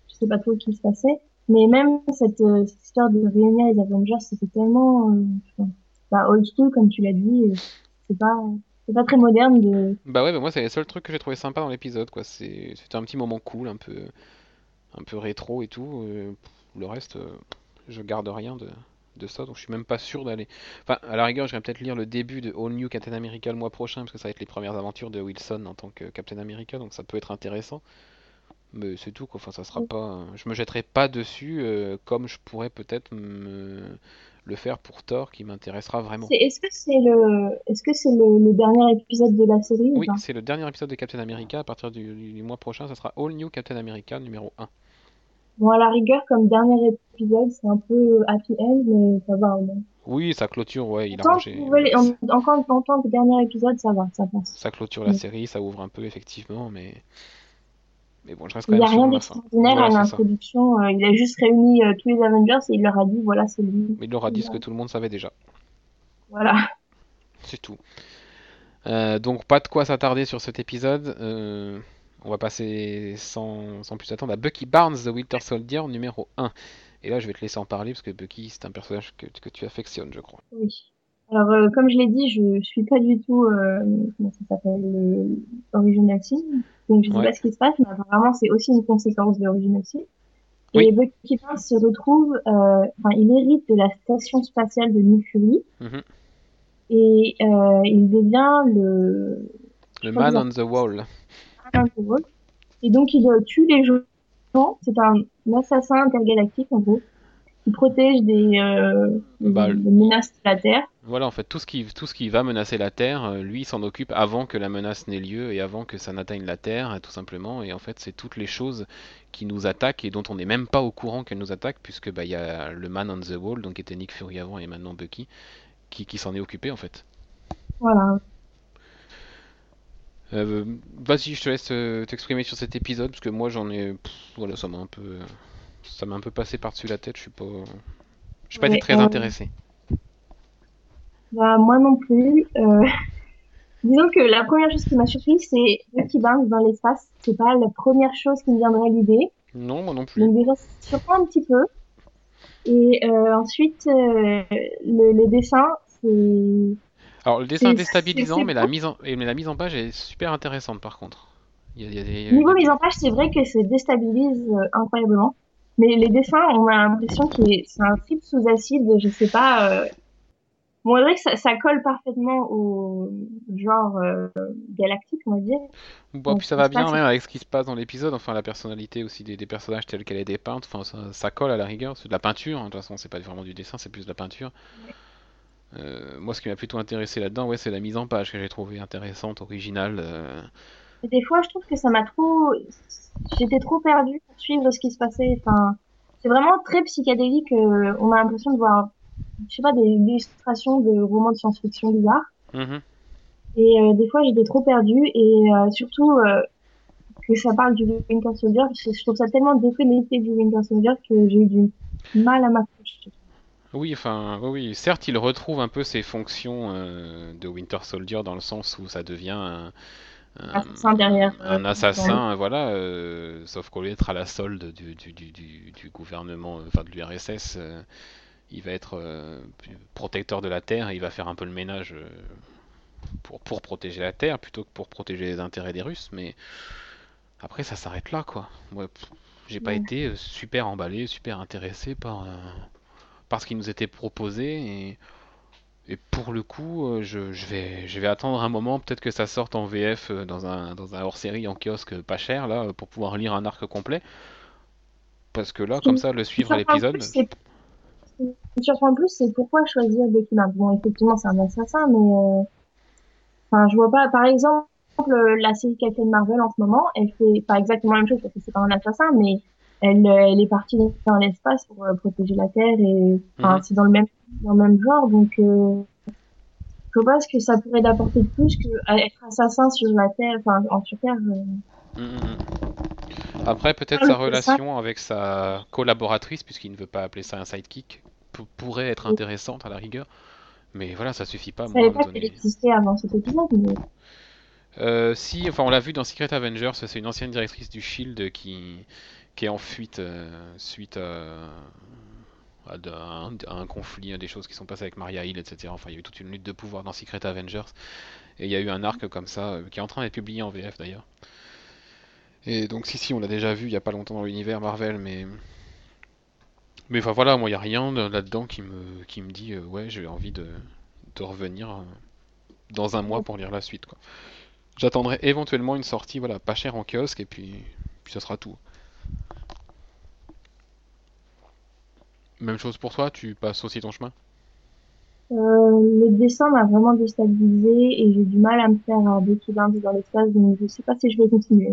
je sais pas trop ce qui se passait. Mais même cette, euh, cette histoire de réunir les Avengers, c'était tellement euh, bah, old school, comme tu l'as dit. C'est pas, c'est pas très moderne de. Bah ouais, bah moi c'est le seul truc que j'ai trouvé sympa dans l'épisode, quoi. C'est, c'était un petit moment cool, un peu, un peu rétro et tout. le reste, je garde rien de, de ça, donc je suis même pas sûr d'aller. Enfin, à la rigueur, j'irai peut-être lire le début de All New Captain America le mois prochain, parce que ça va être les premières aventures de Wilson en tant que Captain America, donc ça peut être intéressant. Mais c'est tout, quoi. Enfin, ça sera pas. Je me jetterai pas dessus euh, comme je pourrais peut-être me... le faire pour Thor, qui m'intéressera vraiment. Est-ce que c'est le, est-ce que c'est le, dernier épisode de la série Oui, c'est le dernier épisode de Captain America. À partir du, mois prochain, ça sera All New Captain America numéro 1. Bon, à la rigueur, comme dernier épisode, c'est un peu happy end, mais ça va. Oui, ça clôture, ouais, il a rangé. Encore en tant que dernier épisode, ça va, ça passe. Ça clôture la série, ça ouvre un peu, effectivement, mais. Mais bon, je reste quand il n'y a rien d'extraordinaire à l'introduction. Euh, il a juste réuni euh, tous les Avengers et il leur a dit voilà, c'est lui. Mais il leur a dit ce que tout le monde savait déjà. Voilà. C'est tout. Euh, donc, pas de quoi s'attarder sur cet épisode. on va passer sans, sans, plus attendre à Bucky Barnes, The Winter Soldier, numéro 1. Et là, je vais te laisser en parler parce que Bucky, c'est un personnage que, que tu affectionnes, je crois. Oui. Alors, comme je l'ai dit, je suis pas du tout, comment ça s'appelle, Original Sin. Donc je sais pas ce qui se passe, mais apparemment c'est aussi une conséquence de l'origine aussi. Et Bucky Barnes se retrouve, euh, enfin il hérite de la station spatiale de Nick Fury. Mhm. Et euh, il devient le... Le man on the wall. Et donc il tue les gens. C'est un assassin intergalactique en gros qui protège des, euh, bah, menaces de la Terre. Voilà, en fait, tout ce qui, tout ce qui va menacer la Terre, euh, lui, s'en occupe avant que la menace n'ait lieu et avant que ça n'atteigne la Terre, tout simplement. Et en fait, c'est toutes les choses qui nous attaquent et dont on n'est même pas au courant qu'elles nous attaquent, puisque bah, il y a le Man on the Wall, donc qui était Nick Fury avant et maintenant Bucky, qui, qui s'en est occupé, en fait. Voilà. Euh, vas-y, je te laisse t'exprimer sur cet épisode, parce que moi, j'en ai... voilà, ça m'a un peu ça m'a un peu passé par-dessus la tête. Je suis pas, je suis pas été très euh, intéressé. Bah, moi non plus. Euh... Disons que la première chose qui m'a surpris, c'est Bucky Barnes dans l'espace. C'est pas la première chose qui me viendrait à l'idée. Non, moi non plus. Donc déjà, ça surprend un petit peu. Et euh, ensuite, euh, le, le, dessin, c'est. Alors le dessin est déstabilisant, mais la mise en, mais la mise en page est super intéressante par contre. Il y a, des, Niveau mise en page, c'est vrai que ça déstabilise incroyablement. Mais les dessins, on a l'impression que c'est un film sous acide, je sais pas. Bon, on dirait que ça, ça, colle parfaitement au genre euh, galactique, on va dire. Bon, puis ça va bien même avec ce qui se passe dans l'épisode, enfin la personnalité aussi des, des personnages tels qu'elle est dépeinte, enfin ça, ça, colle à la rigueur. C'est de la peinture, hein. de toute façon, c'est pas vraiment du dessin, c'est plus de la peinture. Euh, moi, ce qui m'a plutôt intéressé là-dedans, ouais, c'est la mise en page que j'ai trouvé intéressante, originale. Euh. des fois, je trouve que ça m'a trop j'étais trop perdue pour suivre ce qui se passait. Enfin, c'est vraiment très psychédélique. Euh, on a l'impression de voir, je sais pas, des, illustrations de romans de science-fiction bizarres. Mm-hmm. Et euh, des fois, j'étais trop perdue. Et euh, surtout que ça parle du Winter Soldier, je trouve ça tellement déconnecté du Winter Soldier que j'ai eu du mal à m'accrocher. Oui, enfin, oui, certes, il retrouve un peu ses fonctions de Winter Soldier dans le sens où ça devient un, assassin derrière. Un assassin, voilà, euh, sauf qu'au lieu d'être à la solde du, du, du, du gouvernement, enfin de l'URSS, euh, il va être euh, protecteur de la Terre, et il va faire un peu le ménage pour, pour protéger la Terre plutôt que pour protéger les intérêts des Russes, mais après ça s'arrête là, quoi. j'ai pas été super emballé, super intéressé par, par ce qui nous était proposé. Et, et pour le coup, euh, je, je vais, je vais attendre un moment, peut-être que ça sorte en VF euh, dans un, dans un hors-série en kiosque pas cher, là, pour pouvoir lire un arc complet. Parce que là, comme ça, le suivre à l'épisode. Ce qui me surprend plus, c'est pourquoi choisir Becky Bon, effectivement, c'est un assassin, mais. euh, Enfin, je vois pas. Par exemple, la série Captain Marvel en ce moment, elle fait pas exactement la même chose parce que c'est pas un assassin, mais elle, euh, elle est partie dans l'espace pour euh, protéger la Terre et enfin, Mhm. c'est dans le même dans le même genre, donc euh, je vois pas ce que ça pourrait d'apporter de plus que à être assassin sur la Terre, enfin en sur Terre. euh. Mm, mm. Après, peut-être Ah, sa relation avec sa collaboratrice, puisqu'il ne veut pas appeler ça un sidekick, pourrait être intéressante à la rigueur. Mais voilà, ça suffit pas, Je savais pas qu'elle existait avant cet épisode, mais Euh, si, enfin, on l'a vu dans Secret Avengers, c'est une ancienne directrice du Shield qui, qui est en fuite euh, suite à, à de- à un, à un conflit, à des choses qui sont passées avec Maria Hill, etc. Enfin, il y a eu toute une lutte de pouvoir dans Secret Avengers. Et il y a eu un arc comme ça, euh, qui est en train d'être publié en VF d'ailleurs. Et donc, si, si, on l'a déjà vu il y a pas longtemps dans l'univers Marvel, mais. Mais enfin voilà, moi, il n'y a rien de- là-dedans qui me, qui me dit, euh, ouais, j'ai envie de, de revenir euh, dans un mois pour lire la suite, quoi. J'attendrai éventuellement une sortie, voilà, pas chère en kiosque, et puis, puis ça sera tout. Même chose pour toi, tu passes aussi ton chemin? euh, le dessin m'a vraiment déstabilisé et j'ai du mal à me faire un Barnes dans l'espace, donc je sais pas si je vais continuer.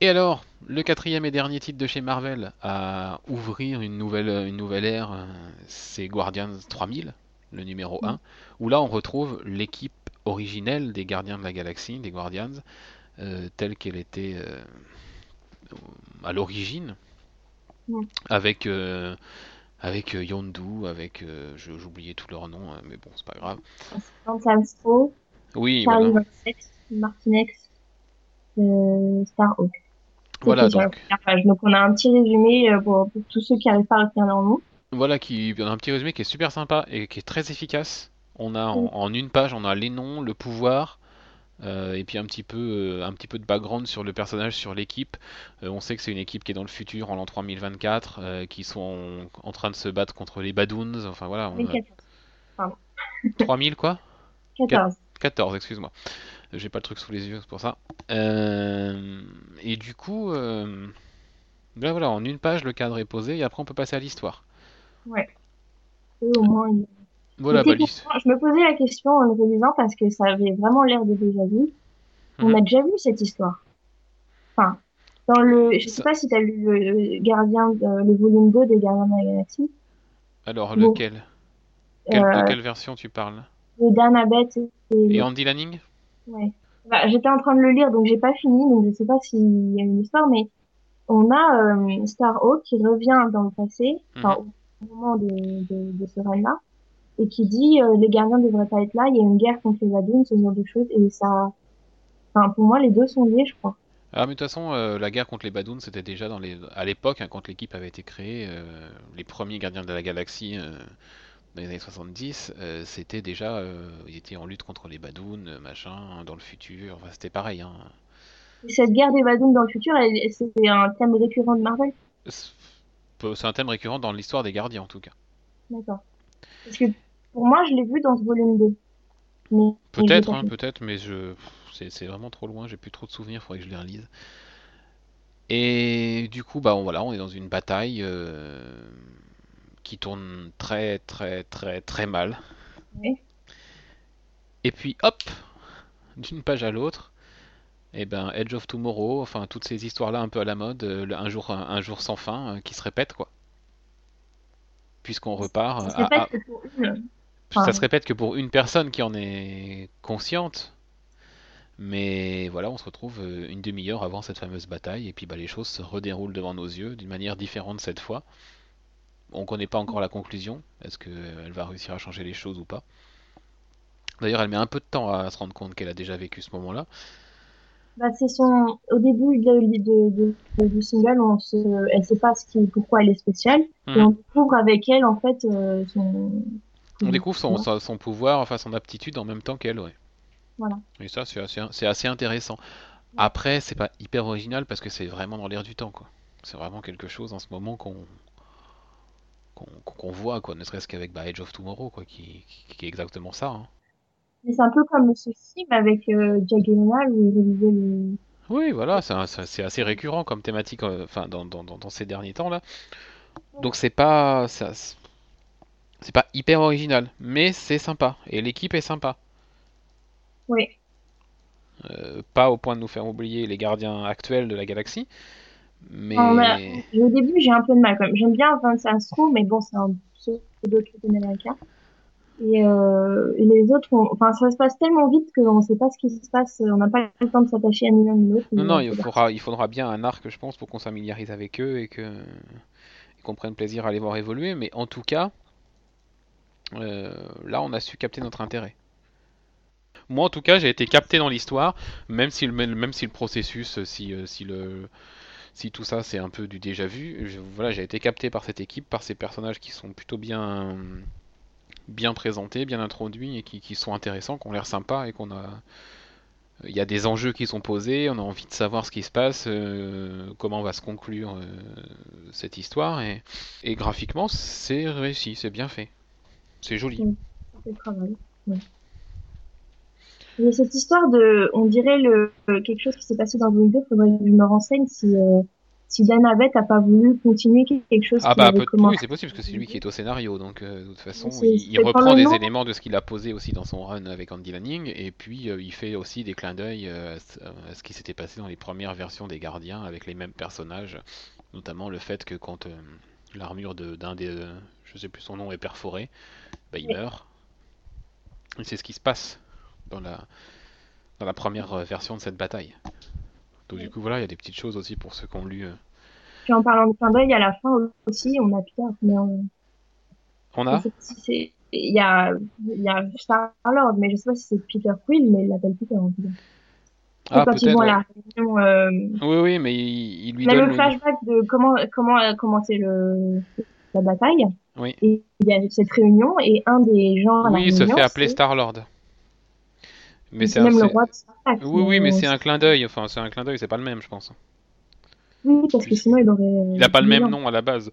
Et alors, le quatrième et dernier titre de chez Marvel à ouvrir une nouvelle, une nouvelle ère, euh, c'est Guardians 3000, le numéro 1, où là on retrouve l'équipe originelle des Gardiens de la Galaxie, des Guardians, euh, telle qu'elle était euh, à l'origine, Ouais. avec, euh, avec Yondu, avec, j'oubliais tous leurs noms, hein, mais bon, c'est pas grave. Spo, Oui, voilà. Vincent, Martinex, Starhawk. Voilà, donc. Donc on a un petit résumé euh, pour, pour tous ceux qui n'arrivent pas à retenir leur nom. Voilà, qui, on a un petit résumé qui est super sympa et qui est très efficace. On a en, une page, on a les noms, le pouvoir, euh, et puis un petit peu, euh, un petit peu de background sur le personnage, sur l'équipe. Euh, on sait que c'est une équipe qui est dans le futur, en l'an 3024, euh, qui sont en, en train de se battre contre les Badoons. Enfin voilà, on Oui, a 14. 3000 quoi? 14. 14, excuse-moi. J'ai pas le truc sous les yeux, c'est pour ça. Euh, et du coup, euh, là voilà, en une page, le cadre est posé, et après on peut passer à l'histoire. Ouais. Au moins, Voilà, bah, je me posais la question en le relisant parce que ça avait vraiment l'air de déjà vu. On Mhm. a déjà vu cette histoire. Enfin, dans le, je sais Ça- pas si tu as lu le Gardien, le volume 2 des Gardiens de la Galaxie. Alors, Bon. lequel? Quelle- Euh, de quelle version tu parles? de Dan Abnett et, Et Andy Lanning? Ouais. Bah, j'étais en train de le lire, donc j'ai pas fini, donc je sais pas s'il y a une histoire, mais on a euh, Starhawk qui revient dans le passé, enfin, au moment de, de, de ce règne-là, et qui dit euh, les gardiens devraient pas être là, il y a une guerre contre les Badoons, ce genre de choses, et ça, enfin, pour moi, les deux sont liés, je crois. Ah, mais de toute façon, euh, la guerre contre les Badoons, c'était déjà dans les... à l'époque, hein, quand l'équipe avait été créée, euh, les premiers gardiens de la galaxie euh, dans les années 70, euh, c'était déjà, euh, ils étaient en lutte contre les Badoons, euh, machin, dans le futur, enfin, c'était pareil, hein. Et cette guerre des Badoons dans le futur, c'est un thème récurrent de Marvel, C'est c'est un thème récurrent dans l'histoire des gardiens, en tout cas. d'accord. Parce que pour moi, je l'ai vu dans ce volume 2. Mais, mais je l'ai Peut-être, hein, peut-être, mais je... c'est vraiment trop loin, j'ai plus trop de souvenirs, faudrait que je les relise. Et du coup, bah on- voilà, on est dans une bataille euh, qui tourne très très très très mal. Et puis hop, d'une page à l'autre, et ben Edge of Tomorrow, enfin toutes ces histoires-là un peu à la mode, euh, un jour un, un jour sans fin, euh, qui se répètent quoi. Puisqu'on repart Ça se répète à- que pour une. ça se répète que pour une personne qui en est consciente, mais voilà, on se retrouve euh, une demi-heure avant cette fameuse bataille, et puis bah, les choses se redéroulent devant nos yeux d'une manière différente cette fois. On connaît pas encore la conclusion, est-ce qu'elle va réussir à changer les choses ou pas? D'ailleurs, elle met un peu de temps à se rendre compte qu'elle a déjà vécu ce moment-là. Bah, c'est son, au début de, de, de- de- du single, on se, elle sait pas ce qui, pourquoi elle est spéciale. Et Mhm. on découvre avec elle, en fait, euh, son, On découvre son, son- son- son pouvoir, enfin son aptitude en même temps qu'elle, ouais. Voilà. Et ça, c'est assez, c'est assez intéressant. Après, c'est pas hyper original parce que c'est vraiment dans l'air du temps, quoi. C'est vraiment quelque chose en ce moment qu'on qu'on voit, quoi, ne serait-ce qu'avec bah, Age of Tomorrow, quoi, qui, qui, est exactement ça. Hein. C'est un peu comme ce film avec euh, Jack Gyllenhaal où il réalisait le... Oui, voilà, c'est assez récurrent comme thématique, euh, enfin, dans, dans, dans, ces derniers temps là. Donc c'est pas, c'est pas hyper original, mais c'est sympa et l'équipe est sympa. Oui. Euh, pas au point de nous faire oublier les gardiens actuels de la galaxie, mais. Au début, j'ai un peu de mal quand même. J'aime bien Vince Astro, mais bon, c'est un pseudo américain. Et, euh, et les autres, enfin, ça se passe tellement vite qu'on ne sait pas ce qui se passe. On n'a pas le temps de s'attacher à ni l'un ni l'autre. Non, non, il faudra, il faudra bien un arc, je pense, pour qu'on s'amiliarise avec eux et que qu'on prenne plaisir à les voir évoluer. Mais en tout cas, euh, là, on a su capter notre intérêt. Moi, en tout cas, j'ai été capté dans l'histoire, même si le, même si le processus, si, euh, si le si tout ça c'est un peu du déjà vu, voilà, j'ai été capté par cette équipe, par ces personnages qui sont plutôt bien bien présentés, bien introduits et qui, sont intéressants, qui ont l'air sympas et qu'on a. Il y a des enjeux qui sont posés, on a envie de savoir ce qui se passe, euh, comment va se conclure euh, cette histoire, et, graphiquement c'est réussi, c'est bien fait, c'est joli. c'est travail. cette histoire de, on dirait le quelque chose qui s'est passé dans vidéo, faudrait que je me renseigne si euh, si Dan Abed a pas voulu continuer quelque chose ah bah oui c'est possible parce que c'est lui qui est au scénario donc euh, de toute façon il, reprend des éléments de ce qu'il a posé aussi dans son run avec Andy Lanning et puis euh, il fait aussi des clins d'œil euh, à ce qui s'était passé dans les premières versions des Gardiens avec les mêmes personnages notamment le fait que quand l'armure d'un des je sais plus son nom est perforée bah, il meurt et c'est ce qui se passe dans la dans la première version de cette bataille donc du coup voilà, il y a des petites choses aussi pour ceux qui ont lu. Euh. Puis en parlant de fin d'œil, à la fin aussi, on a Peter, mais on... On a Il y a, y a Star-Lord, mais je sais pas si c'est Peter Quill, mais il l'appelle Peter en tout cas. Ah, quand ils vont à la réunion, euh... Oui, oui, mais il, il lui donne... a le flashback de comment, comment a commencé le, la bataille. Oui. Et il y a cette réunion, et un des gens à la oui, il se fait appeler Star-Lord. Mais c'est même le roi de Oui, oui, mais c'est un clin d'œil. Enfin, c'est un clin d'œil, c'est pas le même, je pense. Oui, parce que sinon il aurait. Il a pas le même nom à la base.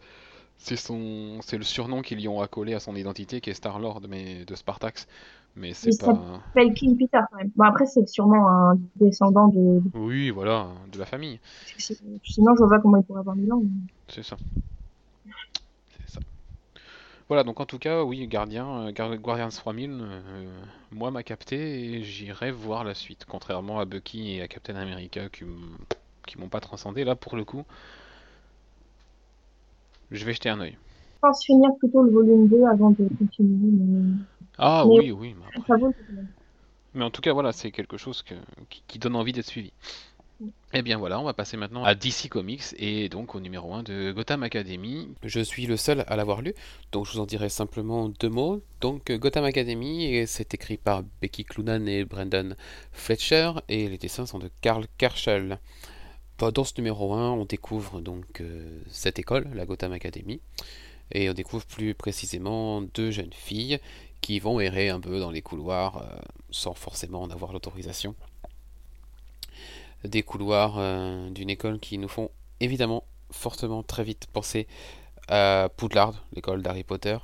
C'est son, c'est le surnom qu'ils lui ont accolé à son identité, qui est Star Lord, mais de Spartax. Mais c'est pas. Il s'appelle King Peter quand même. Bon après c'est sûrement un descendant de. Oui, voilà, de la famille. Sinon je vois pas comment il pourrait avoir mille ans. C'est ça. Voilà, donc en tout cas, oui, Gardien, euh, Guardians 3000, euh, moi m'a capté et j'irai voir la suite. Contrairement à Bucky et à Captain America qui, qui m'ont pas transcendé, là pour le coup, je vais jeter un oeil. Je pense finir plutôt le volume 2 avant de continuer. Ah oui, oui. Mais, mais en tout cas, voilà, c'est quelque chose qui donne envie d'être suivi. Et eh bien voilà, on va passer maintenant à DC Comics et donc au numéro 1 de Gotham Academy. Je suis le seul à l'avoir lu, donc je vous en dirai simplement deux mots. Donc Gotham Academy, c'est écrit par Becky Cloonan et Brandon Fletcher et les dessins sont de Karl Kerschel. Dans ce numéro 1, on découvre donc euh, cette école, la Gotham Academy, et on découvre plus précisément deux jeunes filles qui vont errer un peu dans les couloirs euh, sans forcément en avoir l'autorisation des couloirs euh, d'une école qui nous font évidemment fortement très vite penser à Poudlard, l'école d'Harry Potter.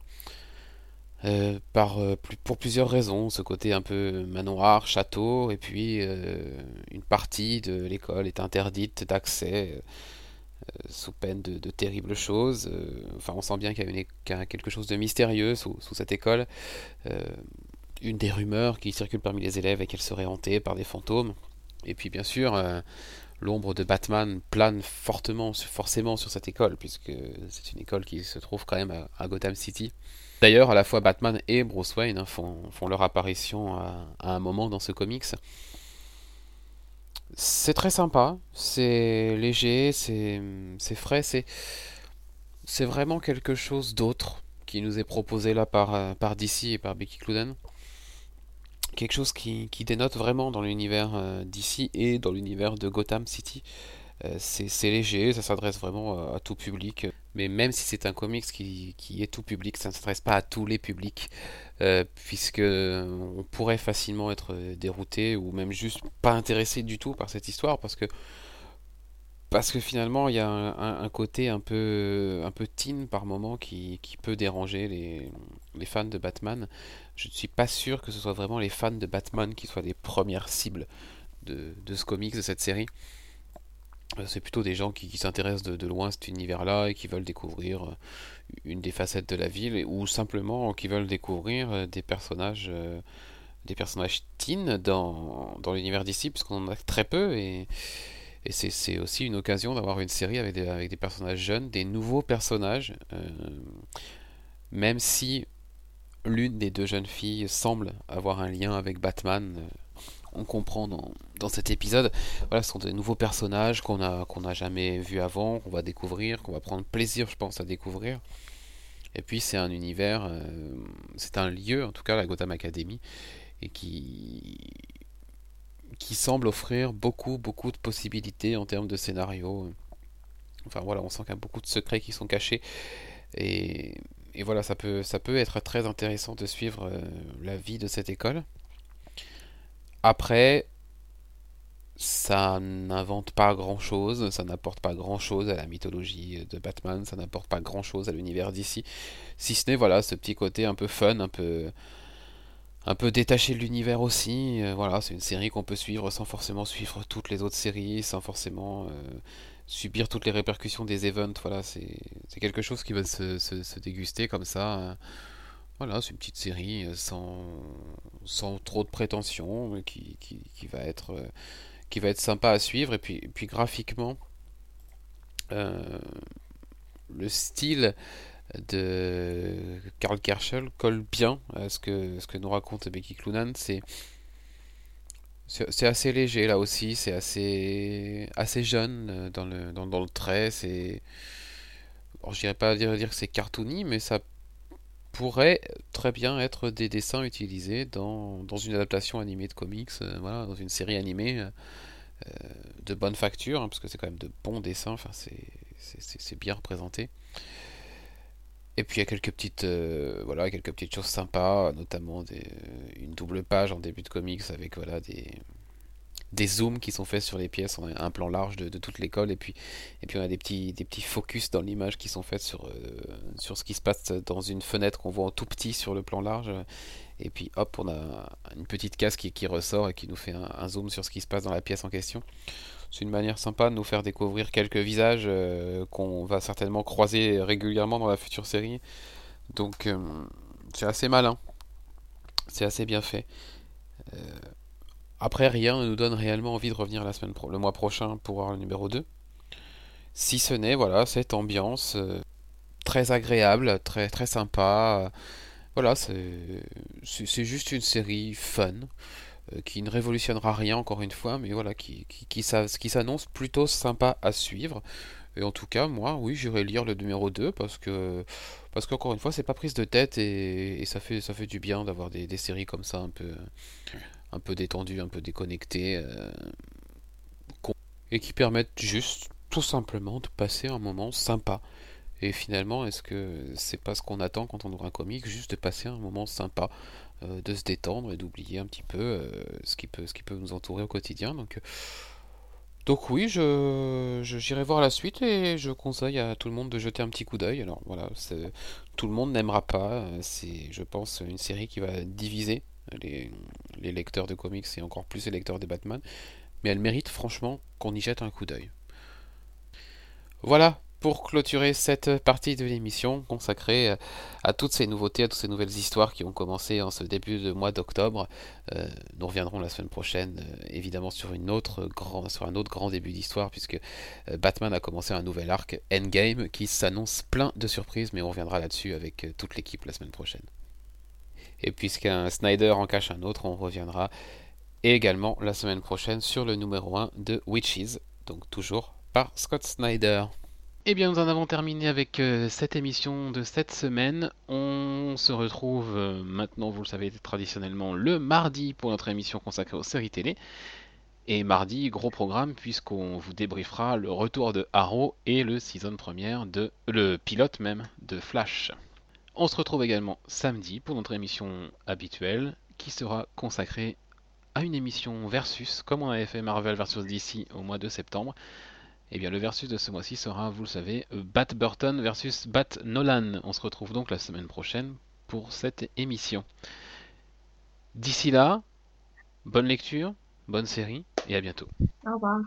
Euh, euh, pour plusieurs raisons, ce côté un peu manoir, château, et puis une partie de l'école est interdite d'accès sous peine de, terribles choses. enfin, on sent bien qu'il y, a quelque chose de mystérieux sous, sous cette école. une des rumeurs qui circule parmi les élèves est qu'elle serait hantée par des fantômes. Et puis bien sûr, euh, l'ombre de Batman plane fortement, forcément sur cette école, puisque c'est une école qui se trouve quand même à, Gotham City. D'ailleurs, à la fois Batman et Bruce Wayne hein, font, leur apparition à, un moment dans ce comics. C'est très sympa, c'est léger, c'est frais, c'est vraiment quelque chose d'autre qui nous est proposé là par, par DC et par Becky Cloonan quelque chose qui, dénote vraiment dans l'univers euh, d'ici et dans l'univers de Gotham City. Euh, c'est léger, ça s'adresse vraiment à, tout public. Mais même si c'est un comics qui, est tout public, ça ne s'adresse pas à tous les publics, euh, puisque on pourrait facilement être dérouté ou même juste pas intéressé du tout par cette histoire, parce que parce que finalement, il y a un, côté un peu, un peu teen par moment qui, peut déranger les, les, fans de Batman. Je ne suis pas sûr que ce soit vraiment les fans de Batman qui soient les premières cibles de, de ce comics, de cette série. Euh, c'est plutôt des gens qui, s'intéressent de, loin à cet univers-là et qui veulent découvrir euh, une des facettes de la ville ou simplement qui veulent découvrir euh, des personnages, des personnages teen dans, dans l'univers d'ici, puisqu'on en a très peu et, et c'est aussi une occasion d'avoir une série avec des, personnages jeunes, des nouveaux personnages, même si l'une des deux jeunes filles semble avoir un lien avec Batman on comprend dans, cet épisode. Voilà, ce sont des nouveaux personnages qu'on n'a jamais vus avant, qu'on va découvrir, qu'on va prendre plaisir, je pense, à découvrir. Et puis c'est un univers, euh, c'est un lieu, en tout cas la Gotham Academy, et qui qui semble offrir beaucoup beaucoup de possibilités en termes de scénario. Enfin voilà, on sent qu'il y a beaucoup de secrets qui sont cachés et, et voilà, ça peut ça peut être très intéressant de suivre euh, la vie de cette école. Après, ça n'invente pas grand-chose, ça n'apporte pas grand-chose à la mythologie de Batman, ça n'apporte pas grand-chose à l'univers d'ici, si ce n'est voilà ce petit côté un peu fun, un peu un peu détaché de l'univers aussi. Euh, voilà, c'est une série qu'on peut suivre sans forcément suivre toutes les autres séries, sans forcément euh, subir toutes les répercussions des events. Voilà, c'est quelque chose qui va se, déguster comme ça. Hein. Voilà, c'est une petite série euh, sans, trop de prétention, qui, va être, qui sympa à suivre. Et puis, graphiquement, le style de Karl Kerschel colle bien à ce que, ce que nous raconte Becky Clunan. C'est assez léger là aussi, c'est assez assez jeune dans le dans, dans trait. C'est, je dirais pas dire, que c'est cartoony, mais ça pourrait très bien être des dessins utilisés dans, une adaptation animée de comics, euh, dans une série animée euh, de bonne facture, hein, parce que c'est quand même de bons dessins, c'est bien représenté. Et puis il y a quelques petites, euh, voilà, quelques petites choses sympas, notamment des, une double page en début de comics avec voilà des, des zooms qui sont faits sur les pièces, on a un plan large de, toute l'école et puis, et puis on a des petits, des petits focus dans l'image qui sont faits sur, euh, sur ce qui se passe dans une fenêtre qu'on voit en tout petit sur le plan large et puis hop on a une petite case qui, qui ressort et qui nous fait un, zoom sur ce qui se passe dans la pièce en question. C'est une manière sympa de nous faire découvrir quelques visages euh, qu'on va certainement croiser régulièrement dans la future série. Donc euh, c'est assez malin, c'est assez bien fait. Après, rien ne nous donne réellement envie de revenir la semaine le mois prochain pour voir le numéro 2. Si ce n'est, voilà, cette ambiance euh, très agréable, très, très sympa. voilà, c'est juste une série fun, euh, qui ne révolutionnera rien encore une fois, mais voilà, qui, qui, s'annonce plutôt sympa à suivre. Et en tout cas, moi, oui, j'irai lire le numéro 2 parce que, parce qu'encore une fois, c'est pas prise de tête et, ça, fait, ça fait du bien d'avoir des, des, séries comme ça un peu, un peu détendu, un peu déconnecté, euh, et qui permettent juste, tout simplement, de passer un moment sympa. Et finalement, est-ce que c'est pas ce qu'on attend quand on ouvre un comic, juste de passer un moment sympa, euh, de se détendre et d'oublier un petit peu euh, ce, qui peut, nous entourer au quotidien. Donc, donc oui, je, j'irai voir la suite et je conseille à tout le monde de jeter un petit coup d'œil. Alors voilà, tout le monde n'aimera pas. C'est, je pense, une série qui va diviser les, lecteurs de comics et encore plus les lecteurs des Batman. Mais elle mérite franchement qu'on y jette un coup d'œil. Voilà pour clôturer cette partie de l'émission consacrée à toutes ces nouveautés, à toutes ces nouvelles histoires qui ont commencé en ce début de mois d'octobre. Euh, nous reviendrons la semaine prochaine, euh, évidemment, sur, autre grand, sur un autre grand début d'histoire, puisque euh, Batman a commencé un nouvel arc, Endgame, qui s'annonce plein de surprises, mais on reviendra là-dessus avec toute l'équipe la semaine prochaine. Et puisqu'un Snyder en cache un autre, on reviendra également la semaine prochaine sur le numéro 1 de Witches, donc toujours par Scott Snyder. Eh bien, nous en avons terminé avec euh, cette émission de cette semaine. On se retrouve euh, maintenant, vous le savez traditionnellement, le mardi pour notre émission consacrée aux séries télé. Et mardi, gros programme, puisqu'on vous débriefera le retour de Arrow et le season première de. le pilote même de Flash. On se retrouve également samedi pour notre émission habituelle qui sera consacrée à une émission versus, comme on avait fait Marvel versus DC au mois de septembre. Eh bien, le versus de ce mois-ci sera, vous le savez, Bat Burton versus Bat Nolan. On se retrouve donc la semaine prochaine pour cette émission. D'ici là, bonne lecture, bonne série et à bientôt. Au revoir.